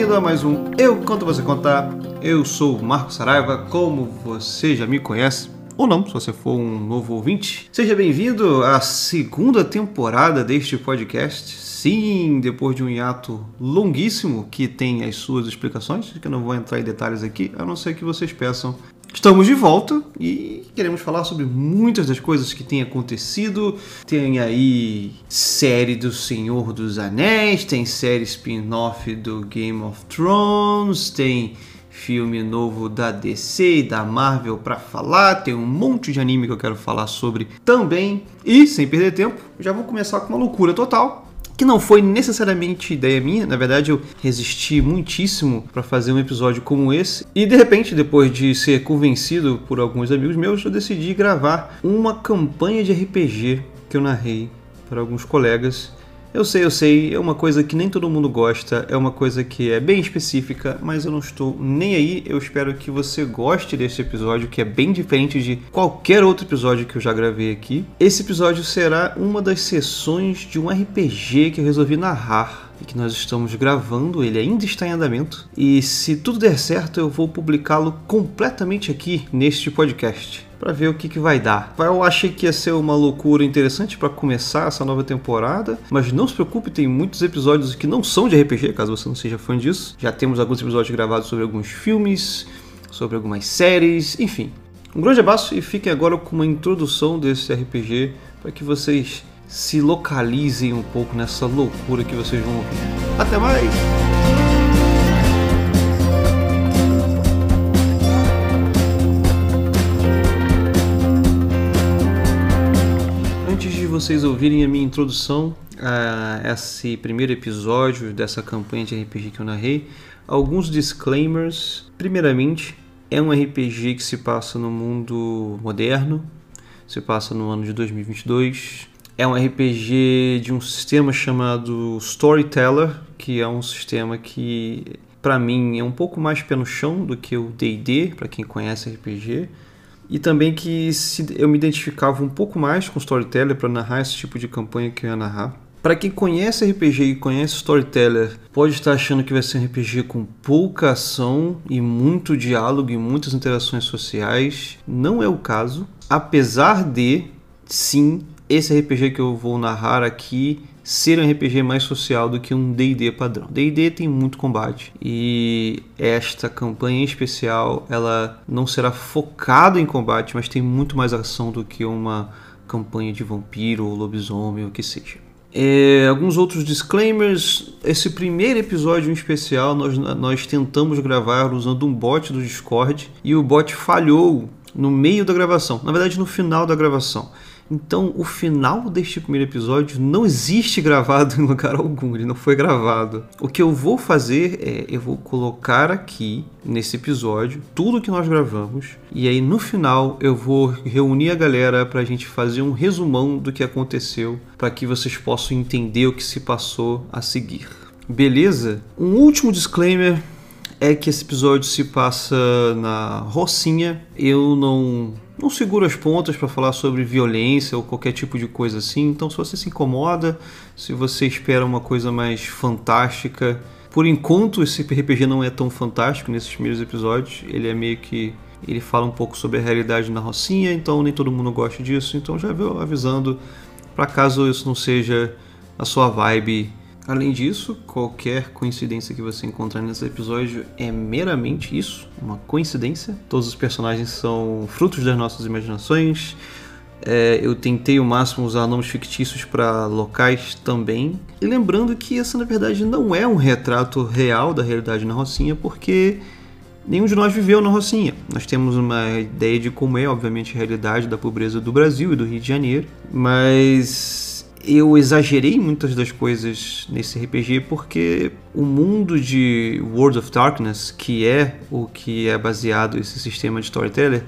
bem-vindo a mais um Eu Conto Você Contar. Eu sou o Marco Saraiva, como você já me conhece, ou não, se você for um novo ouvinte. Seja bem-vindo à segunda temporada deste podcast. Sim, depois de um hiato longuíssimo que tem as suas explicações, que eu não vou entrar em detalhes aqui, a não ser que vocês peçam Estamos de volta e queremos falar sobre muitas das coisas que têm acontecido. Tem aí série do Senhor dos Anéis, tem série spin-off do Game of Thrones, tem filme novo da DC e da Marvel para falar, tem um monte de anime que eu quero falar sobre também. E sem perder tempo, já vou começar com uma loucura total que não foi necessariamente ideia minha, na verdade eu resisti muitíssimo para fazer um episódio como esse, e de repente, depois de ser convencido por alguns amigos meus, eu decidi gravar uma campanha de RPG que eu narrei para alguns colegas eu sei, eu sei, é uma coisa que nem todo mundo gosta, é uma coisa que é bem específica, mas eu não estou nem aí. Eu espero que você goste desse episódio, que é bem diferente de qualquer outro episódio que eu já gravei aqui. Esse episódio será uma das sessões de um RPG que eu resolvi narrar e que nós estamos gravando, ele ainda está em andamento. E se tudo der certo, eu vou publicá-lo completamente aqui neste podcast para ver o que, que vai dar. Eu achei que ia ser uma loucura interessante para começar essa nova temporada, mas não se preocupe, tem muitos episódios que não são de RPG, caso você não seja fã disso. Já temos alguns episódios gravados sobre alguns filmes, sobre algumas séries, enfim. Um grande abraço e fiquem agora com uma introdução desse RPG para que vocês se localizem um pouco nessa loucura que vocês vão ouvir. Até mais! vocês ouvirem a minha introdução a esse primeiro episódio dessa campanha de RPG que eu narrei, alguns disclaimers. Primeiramente, é um RPG que se passa no mundo moderno, se passa no ano de 2022. É um RPG de um sistema chamado Storyteller, que é um sistema que para mim é um pouco mais pé no chão do que o D&D, para quem conhece RPG e também que se eu me identificava um pouco mais com Storyteller para narrar esse tipo de campanha que eu ia narrar. Para quem conhece RPG e conhece Storyteller, pode estar achando que vai ser um RPG com pouca ação e muito diálogo e muitas interações sociais. Não é o caso. Apesar de, sim, esse RPG que eu vou narrar aqui ser um RPG mais social do que um D&D padrão. D&D tem muito combate e esta campanha em especial ela não será focada em combate, mas tem muito mais ação do que uma campanha de vampiro ou lobisomem ou o que seja. É, alguns outros disclaimers. Esse primeiro episódio em especial nós, nós tentamos gravar usando um bot do Discord e o bot falhou no meio da gravação, na verdade no final da gravação. Então, o final deste primeiro episódio não existe gravado em lugar algum, ele não foi gravado. O que eu vou fazer é, eu vou colocar aqui nesse episódio tudo que nós gravamos e aí no final eu vou reunir a galera para a gente fazer um resumão do que aconteceu para que vocês possam entender o que se passou a seguir. Beleza? Um último disclaimer é que esse episódio se passa na Rocinha. Eu não não seguro as pontas para falar sobre violência ou qualquer tipo de coisa assim. Então, se você se incomoda, se você espera uma coisa mais fantástica, por enquanto esse RPG não é tão fantástico nesses primeiros episódios. Ele é meio que ele fala um pouco sobre a realidade na Rocinha, então nem todo mundo gosta disso. Então já vou avisando para caso isso não seja a sua vibe Além disso, qualquer coincidência que você encontrar nesse episódio é meramente isso, uma coincidência. Todos os personagens são frutos das nossas imaginações. É, eu tentei o máximo usar nomes fictícios para locais também. E lembrando que essa na verdade não é um retrato real da realidade na Rocinha, porque nenhum de nós viveu na Rocinha. Nós temos uma ideia de como é, obviamente, a realidade da pobreza do Brasil e do Rio de Janeiro, mas eu exagerei muitas das coisas nesse RPG porque o mundo de World of Darkness, que é o que é baseado esse sistema de storyteller,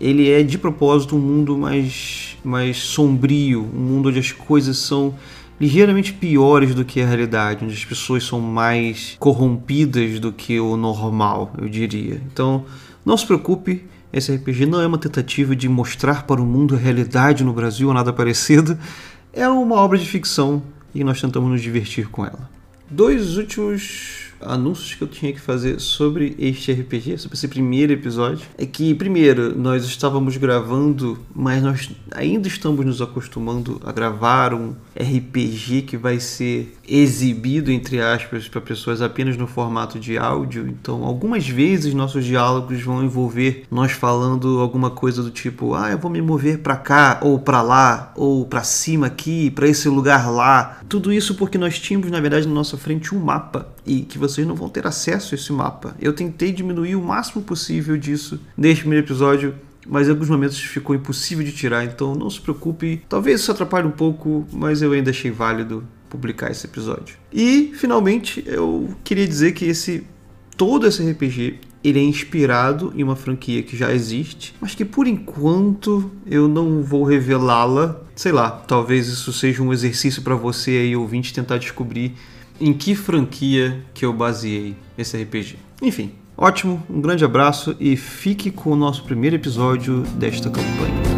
ele é de propósito um mundo mais, mais sombrio, um mundo onde as coisas são ligeiramente piores do que a realidade, onde as pessoas são mais corrompidas do que o normal, eu diria. Então, não se preocupe, esse RPG não é uma tentativa de mostrar para o mundo a realidade no Brasil ou nada parecido é uma obra de ficção e nós tentamos nos divertir com ela. Dois últimos anúncios que eu tinha que fazer sobre este RPG, sobre esse primeiro episódio, é que, primeiro, nós estávamos gravando, mas nós ainda estamos nos acostumando a gravar um RPG que vai ser exibido, entre aspas, para pessoas apenas no formato de áudio. Então, algumas vezes nossos diálogos vão envolver nós falando alguma coisa do tipo: ah, eu vou me mover para cá, ou para lá, ou para cima aqui, para esse lugar lá. Tudo isso porque nós tínhamos, na verdade, na nossa frente um mapa e que vocês não vão ter acesso a esse mapa. Eu tentei diminuir o máximo possível disso neste primeiro episódio mas em alguns momentos ficou impossível de tirar, então não se preocupe. Talvez isso atrapalhe um pouco, mas eu ainda achei válido publicar esse episódio. E finalmente eu queria dizer que esse todo esse RPG ele é inspirado em uma franquia que já existe, mas que por enquanto eu não vou revelá-la. Sei lá, talvez isso seja um exercício para você aí ouvinte tentar descobrir em que franquia que eu baseei esse RPG. Enfim, ótimo, um grande abraço e fique com o nosso primeiro episódio desta campanha.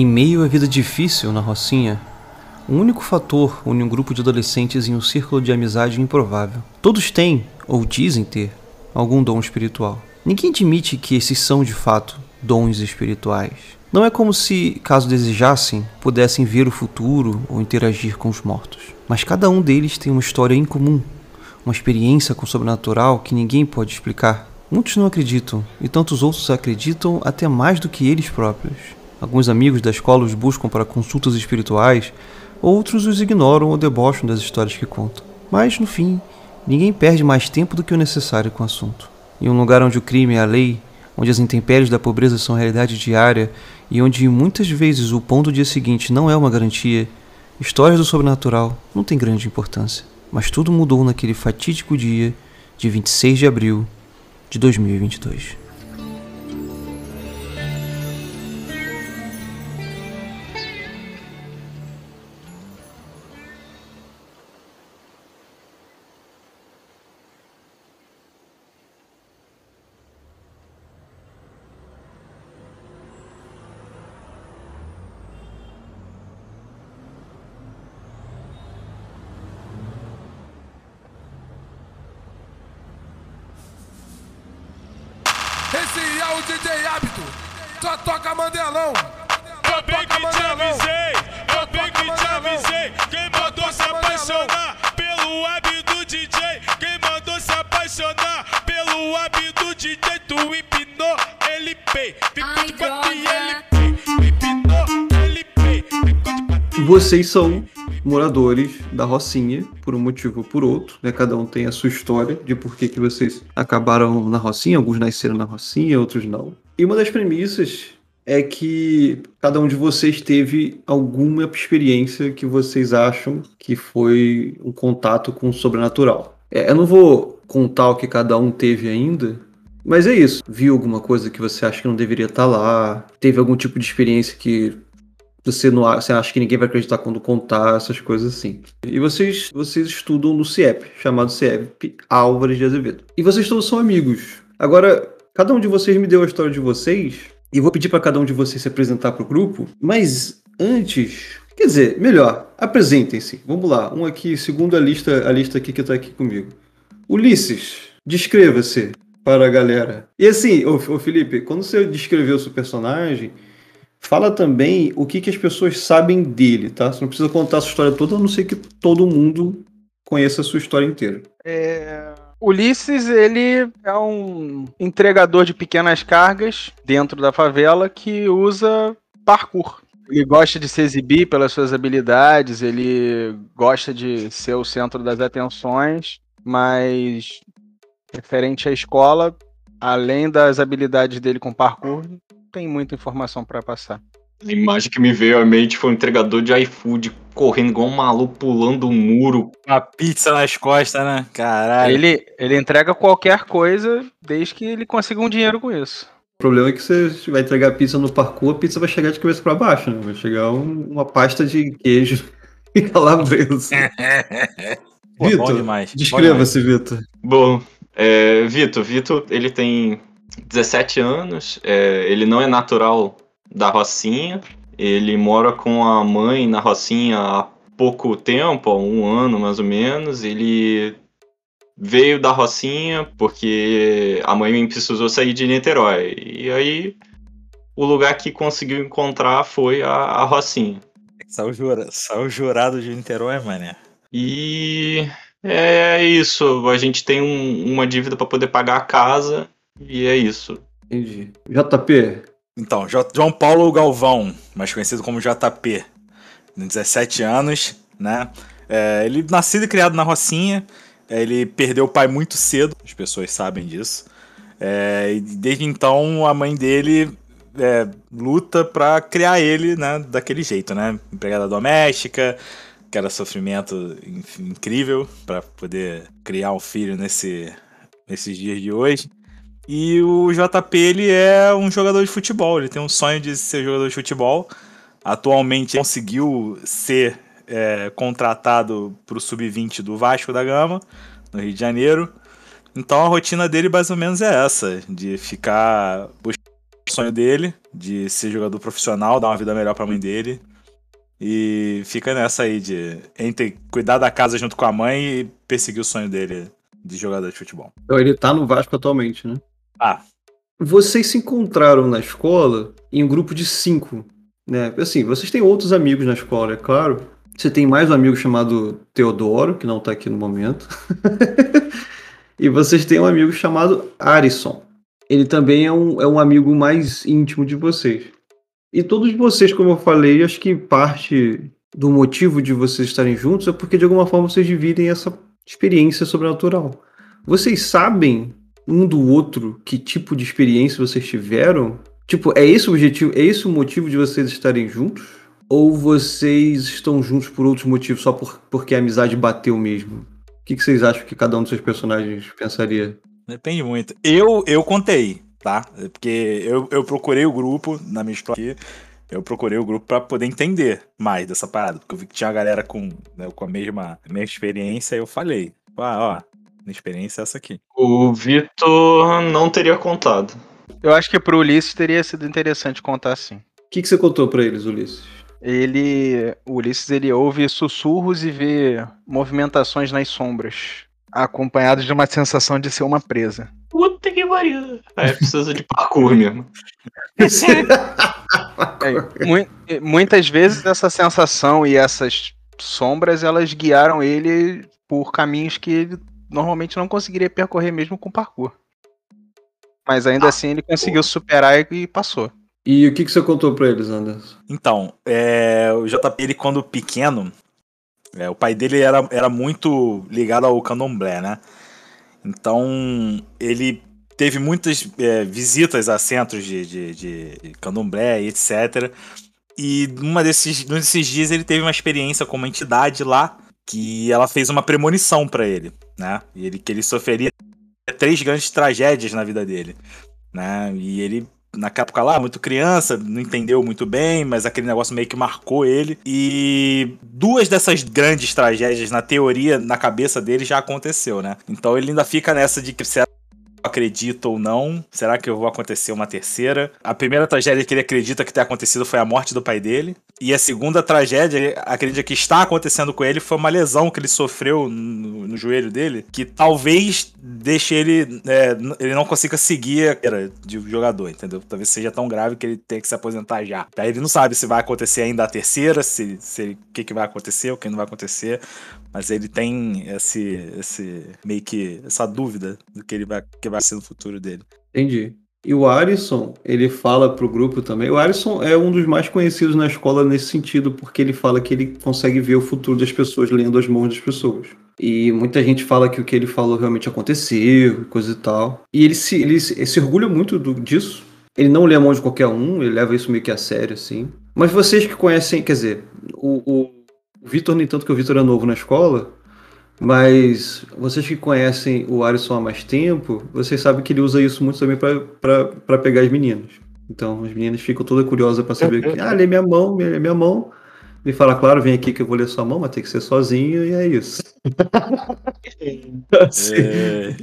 Em meio à vida difícil na Rocinha, um único fator une um grupo de adolescentes em um círculo de amizade improvável. Todos têm, ou dizem ter, algum dom espiritual. Ninguém admite que esses são de fato dons espirituais. Não é como se, caso desejassem, pudessem ver o futuro ou interagir com os mortos. Mas cada um deles tem uma história em comum, uma experiência com o sobrenatural que ninguém pode explicar. Muitos não acreditam, e tantos outros acreditam até mais do que eles próprios. Alguns amigos da escola os buscam para consultas espirituais, outros os ignoram ou debocham das histórias que contam. Mas, no fim, ninguém perde mais tempo do que o necessário com o assunto. Em um lugar onde o crime é a lei, onde as intempéries da pobreza são realidade diária e onde muitas vezes o pão do dia seguinte não é uma garantia, histórias do sobrenatural não têm grande importância. Mas tudo mudou naquele fatídico dia de 26 de abril de 2022. Vocês são moradores da Rocinha, por um motivo ou por outro, né? Cada um tem a sua história de por que, que vocês acabaram na Rocinha, alguns nasceram na Rocinha, outros não. E uma das premissas é que cada um de vocês teve alguma experiência que vocês acham que foi um contato com o sobrenatural. É, eu não vou contar o que cada um teve ainda, mas é isso. Viu alguma coisa que você acha que não deveria estar lá? Teve algum tipo de experiência que você não você acha que ninguém vai acreditar quando contar essas coisas assim. E vocês vocês estudam no CIEP, chamado CIEP Álvares de Azevedo. E vocês todos são amigos. Agora, cada um de vocês me deu a história de vocês e vou pedir para cada um de vocês se apresentar para o grupo, mas antes, quer dizer, melhor, apresentem-se. Vamos lá, um aqui, segundo a lista, a lista aqui que está aqui comigo. Ulisses, descreva-se para a galera. E assim, ô, ô Felipe, quando você descreveu o seu personagem, Fala também o que, que as pessoas sabem dele, tá? Você não precisa contar a sua história toda, a não ser que todo mundo conheça a sua história inteira. É, Ulisses, ele é um entregador de pequenas cargas dentro da favela que usa parkour. Ele gosta de se exibir pelas suas habilidades, ele gosta de ser o centro das atenções, mas referente à escola, além das habilidades dele com parkour, tem muita informação para passar. A imagem que me veio à mente foi um entregador de iFood correndo igual um maluco, pulando um muro. Uma pizza nas costas, né? Caralho. Ele, ele entrega qualquer coisa desde que ele consiga um dinheiro com isso. O problema é que você vai entregar pizza no parkour, a pizza vai chegar de cabeça para baixo, né? Vai chegar um- uma pasta de queijo e calabresa. Vitor, descreva-se, Vitor. Bom, é, Vitor, Vitor, ele tem 17 anos, é, ele não é natural da Rocinha, ele mora com a mãe na Rocinha há pouco tempo, há um ano mais ou menos, ele veio da Rocinha porque a mãe precisou sair de Niterói, e aí o lugar que conseguiu encontrar foi a, a Rocinha. Saiu, jura, jurado de Niterói, mané. E é isso, a gente tem um- uma dívida para poder pagar a casa, e é isso. Entendi. JP, Então, Jo- João Paulo Galvão, mais conhecido como JP, tem 17 anos, né? É, ele nascido e criado na Rocinha, é, ele perdeu o pai muito cedo, as pessoas sabem disso. É, e desde então a mãe dele é, luta pra criar ele, né, daquele jeito, né? Empregada doméstica, que era sofrimento enfim, incrível pra poder criar um filho nesse, nesses dias de hoje. E o JP, ele é um jogador de futebol, ele tem um sonho de ser jogador de futebol. Atualmente conseguiu ser é, contratado para o Sub-20 do Vasco da Gama, no Rio de Janeiro. Então a rotina dele mais ou menos é essa, de ficar buscando o sonho dele, de ser jogador profissional, dar uma vida melhor para a mãe dele. E fica nessa aí de entre cuidar da casa junto com a mãe e perseguir o sonho dele de jogador de futebol. então ele tá no Vasco atualmente, né? Ah, Vocês se encontraram na escola em um grupo de cinco, né? Assim, vocês têm outros amigos na escola, é claro. Você tem mais um amigo chamado Teodoro, que não tá aqui no momento. e vocês têm um amigo chamado Arison. Ele também é um, é um amigo mais íntimo de vocês. E todos vocês, como eu falei, acho que parte do motivo de vocês estarem juntos é porque de alguma forma vocês dividem essa experiência sobrenatural. Vocês sabem um do outro que tipo de experiência vocês tiveram? Tipo, é esse o objetivo, é esse o motivo de vocês estarem juntos? Ou vocês estão juntos por outros motivos, só por, porque a amizade bateu mesmo? O que, que vocês acham que cada um dos seus personagens pensaria? Depende muito. Eu, eu contei, tá? Porque eu, eu procurei o grupo na minha história aqui. Eu procurei o grupo pra poder entender mais dessa parada. Porque eu vi que tinha uma galera com, né, com a mesma, mesma experiência. Eu falei, ah, ó, experiência é essa aqui. O Vitor não teria contado. Eu acho que pro Ulisses teria sido interessante contar assim. O que, que você contou pra eles, Ulisses? Ele, o Ulisses, ele ouve sussurros e vê movimentações nas sombras, acompanhados de uma sensação de ser uma presa. Puta que pariu. É, precisa de parkour mesmo. É, mui- muitas vezes essa sensação e essas sombras, elas guiaram ele por caminhos que ele normalmente não conseguiria percorrer mesmo com parkour. Mas ainda assim ele conseguiu superar e- passou. E o que, que você contou pra eles, Anderson? Então, é, o JP, ele quando pequeno, é, o pai dele era, era muito ligado ao candomblé, né? Então, ele teve muitas é, visitas a centros de, de, de candomblé e etc. E numa desses, num desses dias ele teve uma experiência com uma entidade lá que ela fez uma premonição pra ele, né? E ele, que ele sofreria três grandes tragédias na vida dele, né? E ele naquela época lá, muito criança, não entendeu muito bem, mas aquele negócio meio que marcou ele. E duas dessas grandes tragédias, na teoria, na cabeça dele, já aconteceu, né? Então ele ainda fica nessa de que será acredito ou não? Será que eu vou acontecer uma terceira? A primeira tragédia que ele acredita que tenha acontecido foi a morte do pai dele. E a segunda tragédia, acredita que está acontecendo com ele, foi uma lesão que ele sofreu no, no joelho dele, que talvez deixe ele. é, ele não consiga seguir a carreira de jogador, entendeu? Talvez seja tão grave que ele tenha que se aposentar já. Aí ele não sabe se vai acontecer ainda a terceira, se, se o que, que vai acontecer, o que não vai acontecer. Mas ele tem esse, esse meio que essa dúvida do que ele vai, que vai ser no futuro dele. Entendi. E o Arisson, ele fala pro grupo também. O Arisson é um dos mais conhecidos na escola nesse sentido, porque ele fala que ele consegue ver o futuro das pessoas lendo as mãos das pessoas. E muita gente fala que o que ele falou realmente aconteceu, coisa e tal. E ele se, ele se, ele se orgulha muito do, disso. Ele não lê a mão de qualquer um, ele leva isso meio que a sério, assim. Mas vocês que conhecem, quer dizer, o, o, o Vitor, nem tanto que o Vitor é novo na escola, mas vocês que conhecem o Alisson há mais tempo, vocês sabem que ele usa isso muito também para pegar as meninas. Então as meninas ficam todas curiosas para saber que, ah, lê minha mão, lê minha mão. Me fala, claro, vem aqui que eu vou ler sua mão, mas tem que ser sozinho e é isso. Assim, É...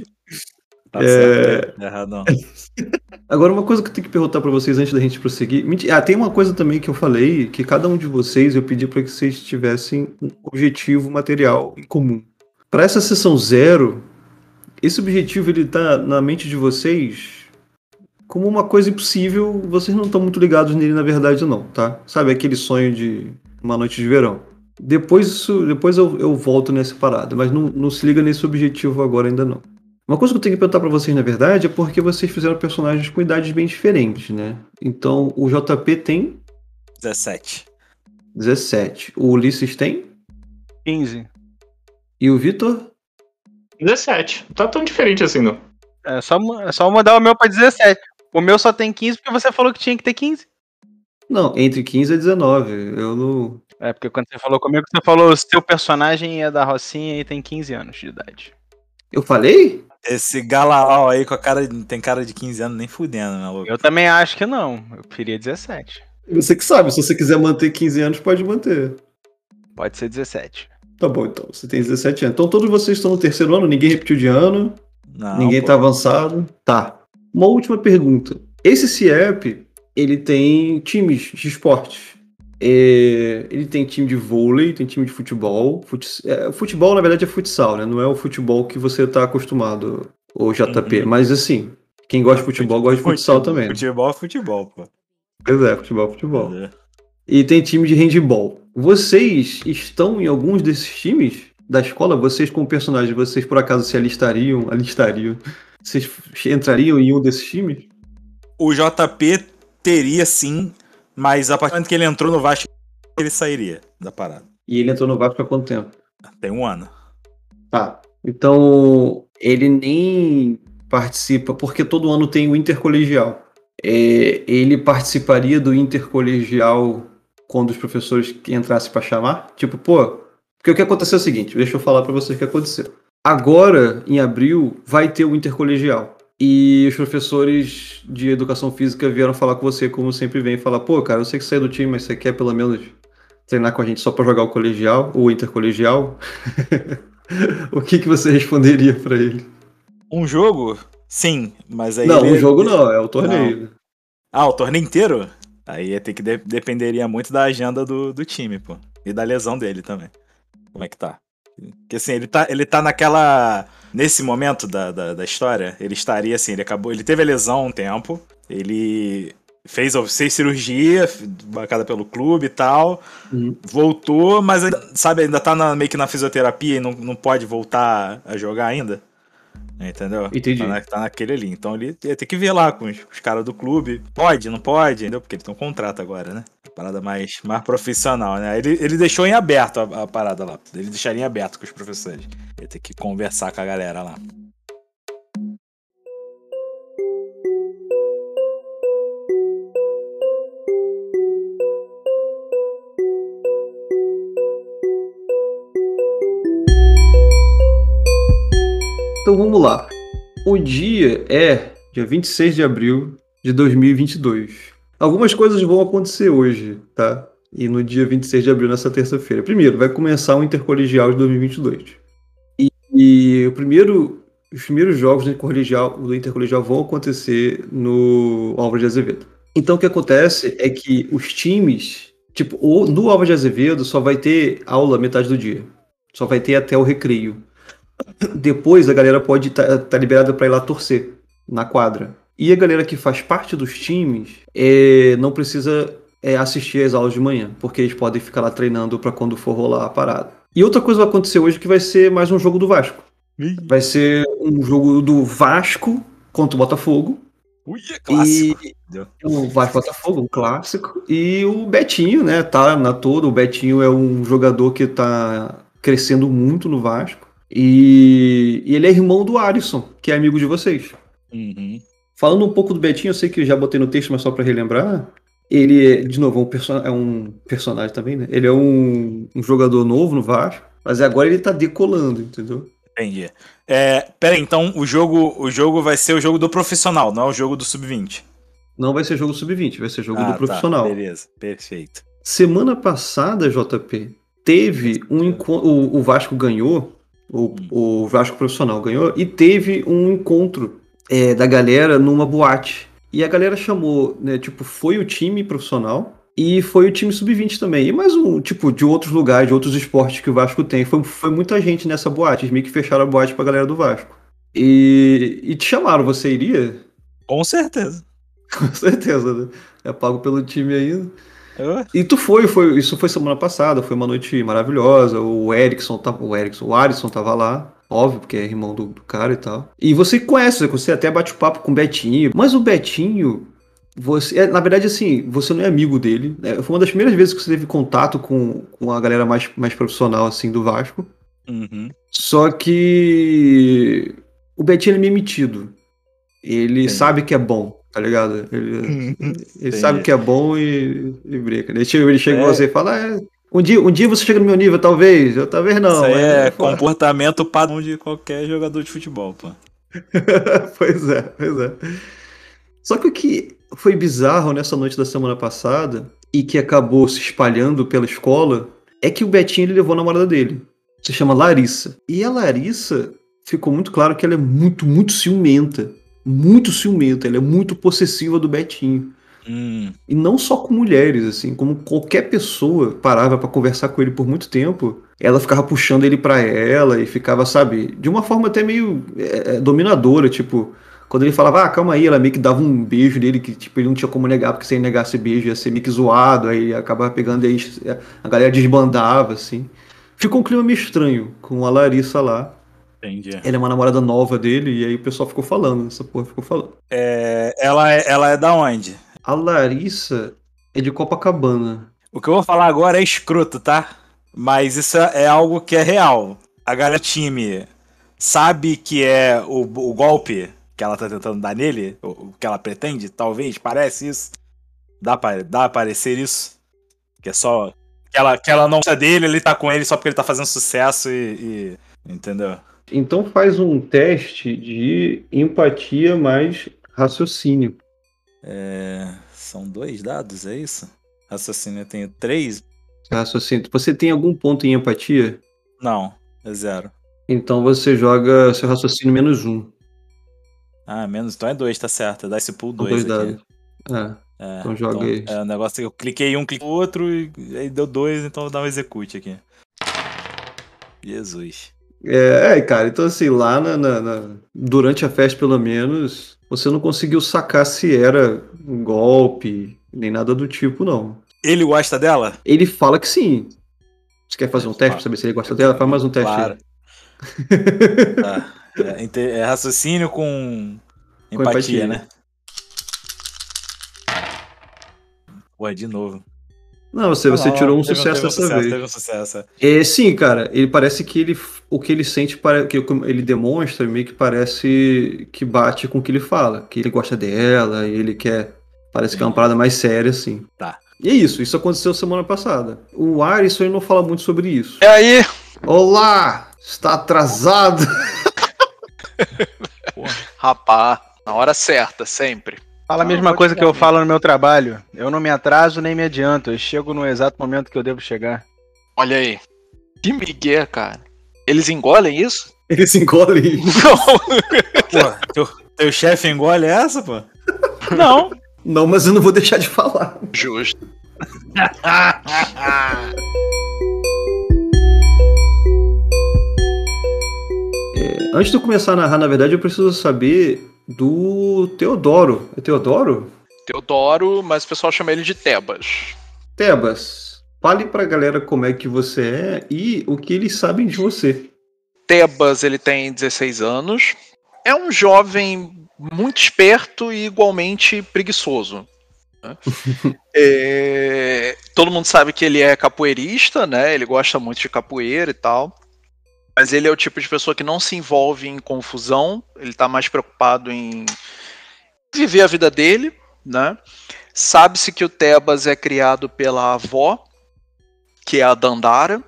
Tá É. certo, errado não. Agora, uma coisa que eu tenho que perguntar pra vocês antes da gente prosseguir. Ah, tem uma coisa também que eu falei, que cada um de vocês eu pedi para que vocês tivessem um objetivo material em comum. Para essa sessão zero, esse objetivo ele tá na mente de vocês como uma coisa impossível. Vocês não estão muito ligados nele, na verdade, não, tá? Sabe aquele sonho de uma noite de verão. Depois, isso, depois eu, eu volto nessa parada, mas não, não se liga nesse objetivo agora ainda não. Uma coisa que eu tenho que perguntar pra vocês, na verdade, é porque vocês fizeram personagens com idades bem diferentes, né? Então, o JP tem 17. 17. O Ulisses tem? 15. E o Vitor? 17. Não tá tão diferente assim, não. É só, é só mudar o meu pra 17. O meu só tem 15 porque você falou que tinha que ter 15. Não, entre 15 e 19. Eu não. É, porque quando você falou comigo, você falou seu personagem é da Rocinha e tem 15 anos de idade. Eu falei? Esse Galaal aí com a cara. de- Tem cara de 15 anos, nem fudendo, né, louco? Eu também acho que não. Eu queria 17. Você que sabe, se você quiser manter 15 anos, pode manter. Pode ser 17. Tá bom, então. Você tem 17 anos. Então todos vocês estão no terceiro ano, ninguém repetiu de ano, Não, ninguém pô. tá avançado. Tá. Uma última pergunta. Esse CIEP, ele tem times de esportes. É, ele tem time de vôlei, tem time de futebol. Fut- é, futebol, na verdade, é futsal, né? Não é o futebol que você tá acostumado, o JP. Uhum. Mas assim, quem gosta de futebol gosta de futsal também. né? Futebol é futebol, pô. Pois é, futebol é futebol. É. E tem time de handball. Vocês estão em alguns desses times da escola? Vocês, como personagens, vocês por acaso se alistariam? Alistariam? Vocês entrariam em um desses times? O JP teria sim, mas a partir do momento que ele entrou no Vasco, ele sairia da parada. E ele entrou no Vasco há quanto tempo? Tem um ano. Tá. Então, ele nem participa, porque todo ano tem o intercolegial. É, ele participaria do intercolegial quando os professores entrassem para chamar? Tipo, pô, porque o que aconteceu é o seguinte, deixa eu falar para vocês o que aconteceu. Agora, em abril, vai ter o intercolegial. E os professores de educação física vieram falar com você, como sempre vem, falar, pô, cara, eu sei que você é do time, mas você quer pelo menos treinar com a gente só para jogar o colegial, ou o intercolegial? o que, que você responderia para ele? Um jogo? Sim, mas aí. não, ele- um jogo não, é o torneio. Ah, o torneio inteiro? Aí ia ter que de- dependeria muito da agenda do, do time, pô. E da lesão dele também. Como é que tá? Porque assim, ele tá, ele tá naquela. Nesse momento da, da, da história, ele estaria assim, ele acabou. Ele teve a lesão um tempo. Ele fez, fez cirurgia, bancada pelo clube e tal. Uhum. Voltou, mas ainda- sabe, ainda tá na- meio que na fisioterapia e não, não pode voltar a jogar ainda. Entendeu? Entendi. Tá, na- tá naquele ali. Então ele ia ter que ver lá com os, os caras do clube. Pode, não pode, entendeu? Porque ele tem um contrato agora, né? Parada mais, mais profissional, né? Ele, ele deixou em aberto a, a parada lá. Ele deixaria em aberto com os professores. Ia ter que conversar com a galera lá. Então vamos lá. O dia é dia 26 de abril de 2022. Algumas coisas vão acontecer hoje, tá? E no dia 26 de abril, nessa terça-feira. Primeiro, vai começar o Intercolegial de 2022. E, e o primeiro, os primeiros jogos do Intercolegial, do Intercolegial vão acontecer no Álvaro de Azevedo. Então o que acontece é que os times, tipo, no Álvaro de Azevedo só vai ter aula metade do dia. Só vai ter até o recreio. Depois a galera pode estar liberada para ir lá torcer na quadra. E a galera que faz parte dos times é, não precisa é, assistir às aulas de manhã, porque eles podem ficar lá treinando para quando for rolar a parada. E outra coisa vai acontecer hoje que vai ser mais um jogo do Vasco. Vai ser um jogo do Vasco contra o Botafogo. Ui, é clássico. E o Vasco Botafogo, um clássico. E o Betinho, né? Tá na toda. O Betinho é um jogador que tá crescendo muito no Vasco. E, e ele é irmão do Alisson, que é amigo de vocês. Uhum. Falando um pouco do Betinho, eu sei que eu já botei no texto, mas só pra relembrar. Ele, é, de novo, é um, perso é um personagem também, né? Ele é um, um jogador novo no Vasco, mas agora ele tá decolando, entendeu? Entendi. É, pera aí, então o jogo, o jogo vai ser o jogo do profissional, não é o jogo do sub-20. Não vai ser jogo sub-20, vai ser jogo Ah, do tá, profissional. beleza, perfeito. Semana passada, JP, teve um encontro. O, o Vasco ganhou, o, o Vasco profissional ganhou, e teve um encontro é, da galera numa boate. E a galera chamou, né? Tipo, foi o time profissional e foi o time sub-20 também. E mais um, tipo, de outros lugares, de outros esportes que o Vasco tem. Foi, foi muita gente nessa boate. Eles meio que fecharam a boate pra galera do Vasco. E, e te chamaram, você iria? Com certeza. Com certeza, né? É pago pelo time ainda. E tu foi, foi, isso foi semana passada, foi uma noite maravilhosa. O Erickson, tava, o Erickson, o Alisson tava lá, óbvio, porque é irmão do, cara e tal. E você conhece, você até bate o papo com o Betinho, mas o Betinho, você, é, na verdade, assim, você não é amigo dele. né? Foi uma das primeiras vezes que você teve contato com, com a galera mais, mais profissional, assim, do Vasco. Uhum. Só que o Betinho ele é meio metido. Ele Entendi. sabe que é bom, tá ligado? Ele, ele Entendi. sabe que é bom e, e brinca. Ele chega, ele chega É. em você e fala: "Ah, é, um, dia, um dia você chega no meu nível, talvez. Eu talvez não. Isso aí é pô." comportamento padrão de qualquer jogador de futebol, pô. pois é, pois é. Só que o que foi bizarro nessa noite da semana passada e que acabou se espalhando pela escola é que o Betinho ele levou a namorada dele. Se chama Larissa. E a Larissa ficou muito claro que ela é muito, muito ciumenta. Muito ciumenta. Ela é muito possessiva do Betinho. Hum, E não só com mulheres, assim, como qualquer pessoa parava pra conversar com ele por muito tempo, ela ficava puxando ele pra ela e ficava, sabe, de uma forma até meio é, é, dominadora, tipo, quando ele falava, ah, calma aí, ela meio que dava um beijo nele que, tipo, ele não tinha como negar, porque se ele negasse beijo ia ser meio que zoado, aí acabava pegando aí, a galera desbandava, assim. Ficou um clima meio estranho com a Larissa lá. Entendi. Ela é uma namorada nova dele, e aí o pessoal ficou falando, essa porra ficou falando. É, ela, é, ela é da onde? A Larissa é de Copacabana. O que eu vou falar agora é escroto, tá? Mas isso é algo que é real. A galera time sabe que é o, o golpe que ela tá tentando dar nele, o, o que ela pretende, talvez, parece isso. Dá pra, dá pra parecer isso? Que é só. Que ela, que ela não gosta dele, ele tá com ele só porque ele tá fazendo sucesso e. e- entendeu? Então faz um teste de empatia mais raciocínio. É, são dois dados, é isso? Raciocínio eu tenho três? Raciocínio. Você tem algum ponto em empatia? Não, é zero. Então você joga seu raciocínio menos um. Ah, menos. Então é dois, tá certo. Dá esse São dois, dois aqui. dados. É. É, Então joga aí. É, o negócio é que eu cliquei um, cliquei outro, e aí deu dois, então eu vou dar um execute aqui. Jesus. É, é, cara, então assim, lá na, na- na- durante a festa, pelo menos, você não conseguiu sacar se era um golpe, nem nada do tipo, não. Ele gosta dela? Ele fala que sim. Você quer fazer um teste pra saber se ele gosta dela? Faz mais um teste Claro. Tá. É, é raciocínio com Com empatia, empatia. né? Ué, de novo. Não, você, você Não, tirou um teve sucesso teve dessa sucesso, vez. Teve um sucesso. É, sim, cara, ele parece que ele, o que ele sente, que ele demonstra, meio que parece que bate com o que ele fala, que ele gosta dela, e ele quer, parece que é uma parada mais séria, assim. Tá. E é isso, isso aconteceu semana passada. O Arisson ele não fala muito sobre isso. E aí? Olá, está atrasado. Rapá, na hora certa, sempre. Fala a mesma coisa que eu falo no meu trabalho. Eu não me atraso nem me adianto. Eu chego no exato momento que eu devo chegar. Olha aí. Que migué, cara. Eles engolem isso? Ele se engole. Não. Pô, teu, teu chefe engole essa, pô? Não. Não, mas eu não vou deixar de falar. Justo. Antes de eu começar a narrar, na verdade, eu preciso saber do Teodoro. É Teodoro? Teodoro, mas o pessoal chama ele de Tebas. Tebas, fale pra galera como é que você é e o que eles sabem de você. Tebas, ele tem 16 anos. É um jovem muito esperto e igualmente preguiçoso. né? É, todo mundo sabe que ele é capoeirista, né? Ele gosta muito de capoeira e tal. Mas ele é o tipo de pessoa que não se envolve em confusão. Ele tá mais preocupado em viver a vida dele, né? Sabe-se que o Tebas é criado pela avó, que é a Dandara.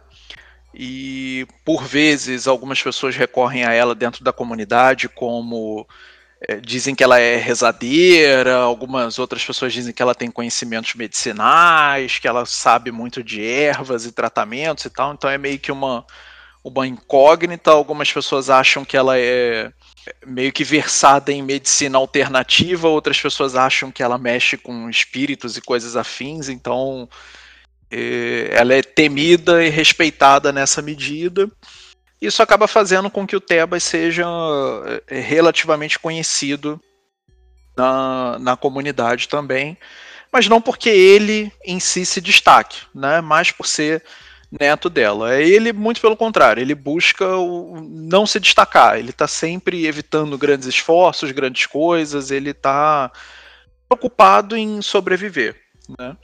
E por vezes algumas pessoas recorrem a ela dentro da comunidade como é, dizem que ela é rezadeira, algumas outras pessoas dizem que ela tem conhecimentos medicinais, que ela sabe muito de ervas e tratamentos e tal, então é meio que uma, uma incógnita. Algumas pessoas acham que ela é meio que versada em medicina alternativa, outras pessoas acham que ela mexe com espíritos e coisas afins, então é, ela é temida e respeitada nessa medida. Isso acaba fazendo com que o Tebas seja é, relativamente conhecido na, na comunidade também, mas não porque ele em si se destaque, né? mas por ser neto dela. É ele, muito pelo contrário, ele busca o, não se destacar, ele está sempre evitando grandes esforços, grandes coisas, ele está preocupado em sobreviver. Né?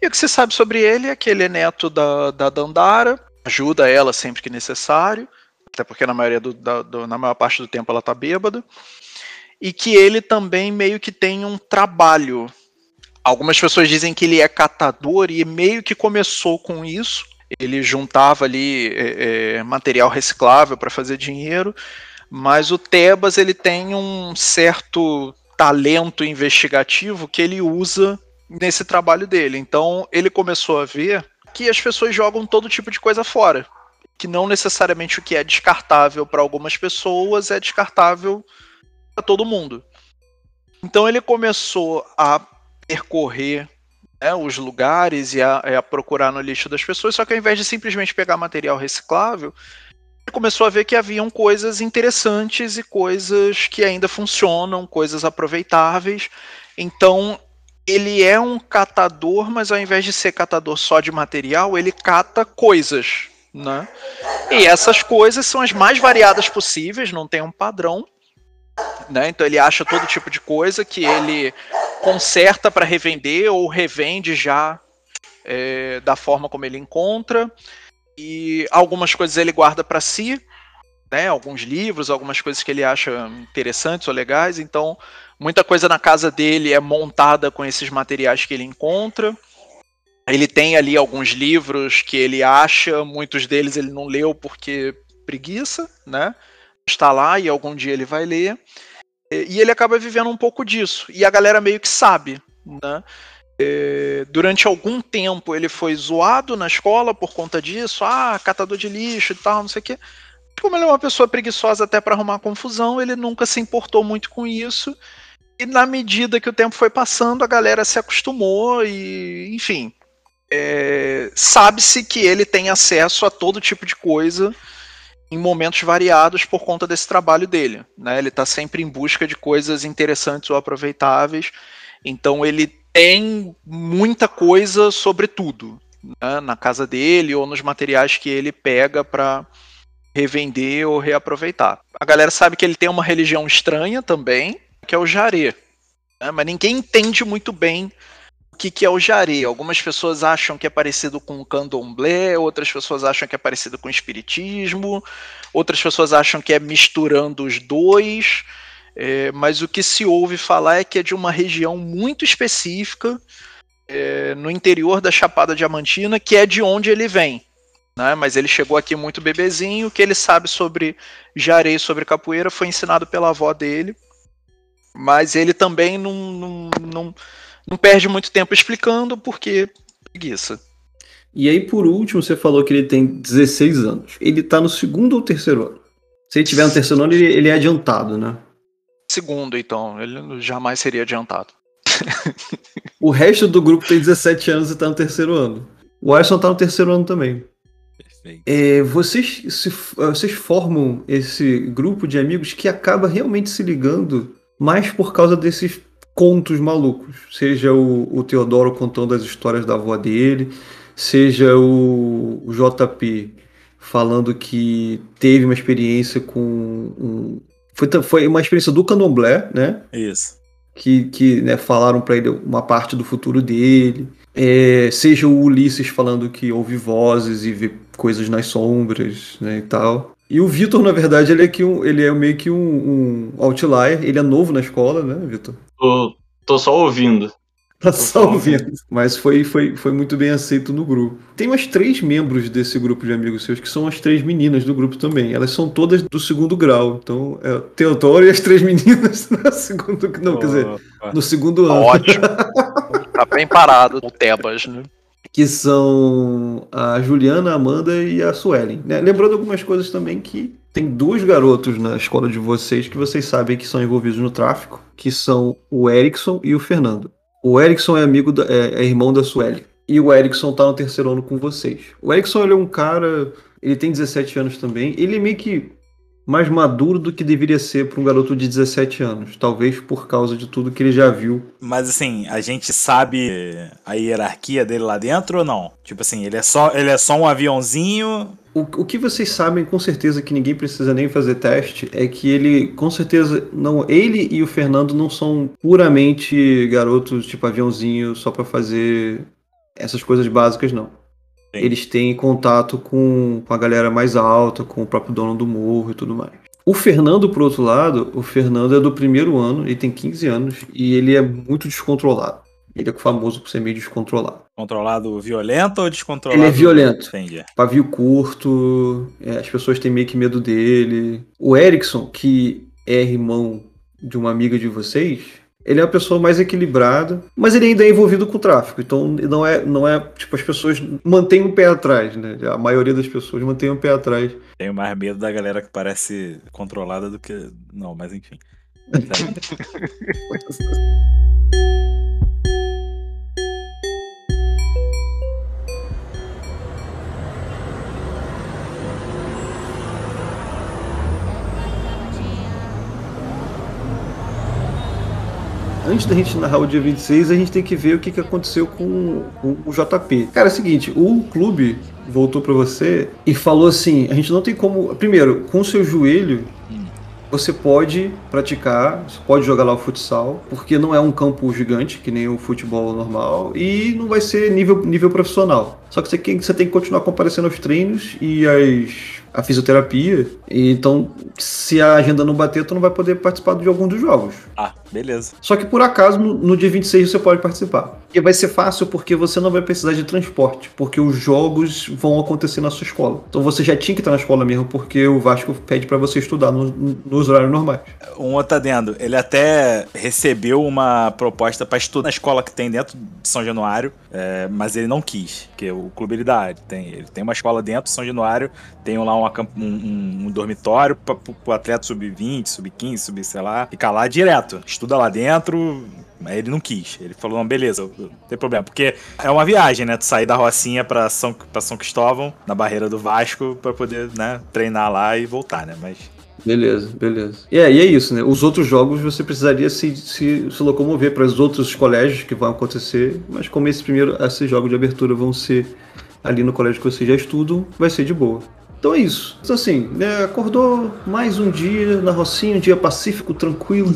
E o que se sabe sobre ele é que ele é neto da, da Dandara, ajuda ela sempre que necessário, até porque na maioria do, da, do, na maior parte do tempo ela tá bêbada, e que ele também meio que tem um trabalho. Algumas pessoas dizem que ele é catador e meio que começou com isso. Ele juntava ali é, é, material reciclável para fazer dinheiro, mas o Tebas ele tem um certo talento investigativo que ele usa nesse trabalho dele. Então ele começou a ver que as pessoas jogam todo tipo de coisa fora que não necessariamente o que é descartável para algumas pessoas é descartável para todo mundo. Então ele começou a percorrer né, os lugares e a, a, procurar no lixo das pessoas, só que ao invés de simplesmente pegar material reciclável, ele começou a ver que haviam coisas interessantes e coisas que ainda funcionam, coisas aproveitáveis. Então ele é um catador, mas ao invés de ser catador só de material, ele cata coisas. Né? E essas coisas são as mais variadas possíveis, não tem um padrão. Né? Então ele acha todo tipo de coisa que ele conserta para revender ou revende já é, da forma como ele encontra. E algumas coisas ele guarda para si, né? alguns livros, algumas coisas que ele acha interessantes ou legais. Então, muita coisa na casa dele é montada com esses materiais que ele encontra. Ele tem ali alguns livros que ele acha, muitos deles ele não leu porque preguiça, né? Está lá e algum dia ele vai ler. E ele acaba vivendo um pouco disso. E a galera meio que sabe, né? É, durante algum tempo ele foi zoado na escola por conta disso, ah, catador de lixo e tal, não sei o quê. Como ele é uma pessoa preguiçosa até para arrumar confusão, ele nunca se importou muito com isso. E na medida que o tempo foi passando, a galera se acostumou e, enfim, é, sabe-se que ele tem acesso a todo tipo de coisa em momentos variados por conta desse trabalho dele. Né? Ele está sempre em busca de coisas interessantes ou aproveitáveis. Então ele tem muita coisa sobre tudo né? na casa dele ou nos materiais que ele pega para revender ou reaproveitar. A galera sabe que ele tem uma religião estranha também, que é o Jaré. Né? Mas ninguém entende muito bem que, que é o jare. Algumas pessoas acham que é parecido com o candomblé, outras pessoas acham que é parecido com o espiritismo, outras pessoas acham que é misturando os dois. É, mas o que se ouve falar é que é de uma região muito específica é, no interior da Chapada Diamantina, que é de onde ele vem. Né? Mas ele chegou aqui muito bebezinho, o que ele sabe sobre jarei, sobre capoeira, foi ensinado pela avó dele. Mas ele também não, não, não não perde muito tempo explicando porque preguiça. E aí, por último, você falou que ele tem 16 anos. Ele tá no segundo ou terceiro ano? Se ele tiver no terceiro ano, ele, ele é adiantado, né? Segundo, então. Ele jamais seria adiantado. o resto do grupo tem 17 anos e tá no terceiro ano. O Alisson tá no terceiro ano também. Perfeito. É, vocês, se, vocês formam esse grupo de amigos que acaba realmente se ligando mais por causa desses contos malucos. Seja o, o Teodoro contando as histórias da avó dele, seja o, o JP falando que teve uma experiência com um, Foi, foi uma experiência do candomblé, né? Isso. que, que né, falaram pra ele uma parte do futuro dele. É, seja o Ulisses falando que ouve vozes e vê coisas nas sombras, né, e tal. E o Vitor, na verdade, ele é, que um, ele é meio que um, um outlier. Ele é novo na escola, né, Vitor? Tô, tô só ouvindo. Tá só ouvindo. Mas foi, foi, foi muito bem aceito no grupo. Tem umas três membros desse grupo de amigos seus que são as três meninas do grupo também. Elas são todas do segundo grau. Então, é o Teodoro e as três meninas no segundo. Não, quer dizer, no segundo Tá ano. ótimo. tá bem parado o Tebas, né? que são a Juliana, a Amanda e a Suelen. né? Lembrando algumas coisas também que tem dois garotos na escola de vocês que vocês sabem que são envolvidos no tráfico, que são o Erickson e o Fernando. O Erickson é amigo da, é, é irmão da Suelen. E o Erickson tá no terceiro ano com vocês. O Erickson ele é um cara, ele tem 17 anos também. Ele é meio que mais maduro do que deveria ser para um garoto de 17 anos, talvez por causa de tudo que ele já viu Mas assim, a gente sabe a hierarquia dele lá dentro ou não? Tipo assim, ele é só, ele é só um aviãozinho. O, o que vocês sabem com certeza que ninguém precisa nem fazer teste é que ele, com certeza, não. Ele e o Fernando não são puramente garotos tipo aviãozinho só pra fazer essas coisas básicas, não. Sim. Eles têm contato com, com a galera mais alta, com o próprio dono do morro e tudo mais. O Fernando, por outro lado, o Fernando é do primeiro ano, ele tem 15 anos e ele é muito descontrolado. Ele é famoso por ser meio descontrolado. Controlado violento ou descontrolado? Ele é violento. Entendi. pavio curto, é, as pessoas têm meio que medo dele. O Erickson, que é irmão de uma amiga de vocês, ele é uma pessoa mais equilibrada, mas ele ainda é envolvido com o tráfico. Então não é, não é tipo, as pessoas mantêm o pé atrás, né? A maioria das pessoas mantém o pé atrás. Tenho mais medo da galera que parece controlada do que. Não, mas enfim. Antes da gente narrar o dia 26, a gente tem que ver o que, que aconteceu com o, o JP. Cara, é o seguinte, o clube voltou pra você e falou assim: a gente não tem como. Primeiro, com o seu joelho, você pode praticar, você pode jogar lá o futsal, porque não é um campo gigante, que nem o futebol normal, e não vai ser nível, nível profissional. Só que você, tem- você tem que continuar comparecendo aos treinos e as, a fisioterapia. E então, se a agenda não bater, tu não vai poder participar de algum dos jogos. Ah, beleza. Só que por acaso, no, no dia 26 você pode participar. E vai ser fácil porque você não vai precisar de transporte, porque os jogos vão acontecer na sua escola. Então você já tinha que estar na escola mesmo, porque o Vasco pede pra você estudar no- nos horários normais. Um outro adendo. Ele até recebeu uma proposta pra estudar na escola que tem dentro de São Januário, é, mas ele não quis, porque o clube ele dá. Ele tem, ele tem uma escola dentro de São Januário, tem lá uma um, um- dormitório pro, pro atleta sub-20, sub-15, sub, sei lá, ficar lá direto. Estuda lá dentro. Mas ele não quis. Ele falou, não, beleza, não tem problema. Porque é uma viagem, né? Tu sair da Rocinha pra São, pra São Cristóvão, na barreira do Vasco, pra poder, né, treinar lá e voltar, né? Mas Beleza, beleza. E é, e é isso, né? Os outros jogos você precisaria se, se, se locomover para os outros colégios que vão acontecer, mas como esse primeiro, esses jogos de abertura vão ser ali no colégio que vocês já estudam, vai ser de boa. Então é isso. Então assim, né, acordou mais um dia na Rocinha, um dia pacífico, tranquilo.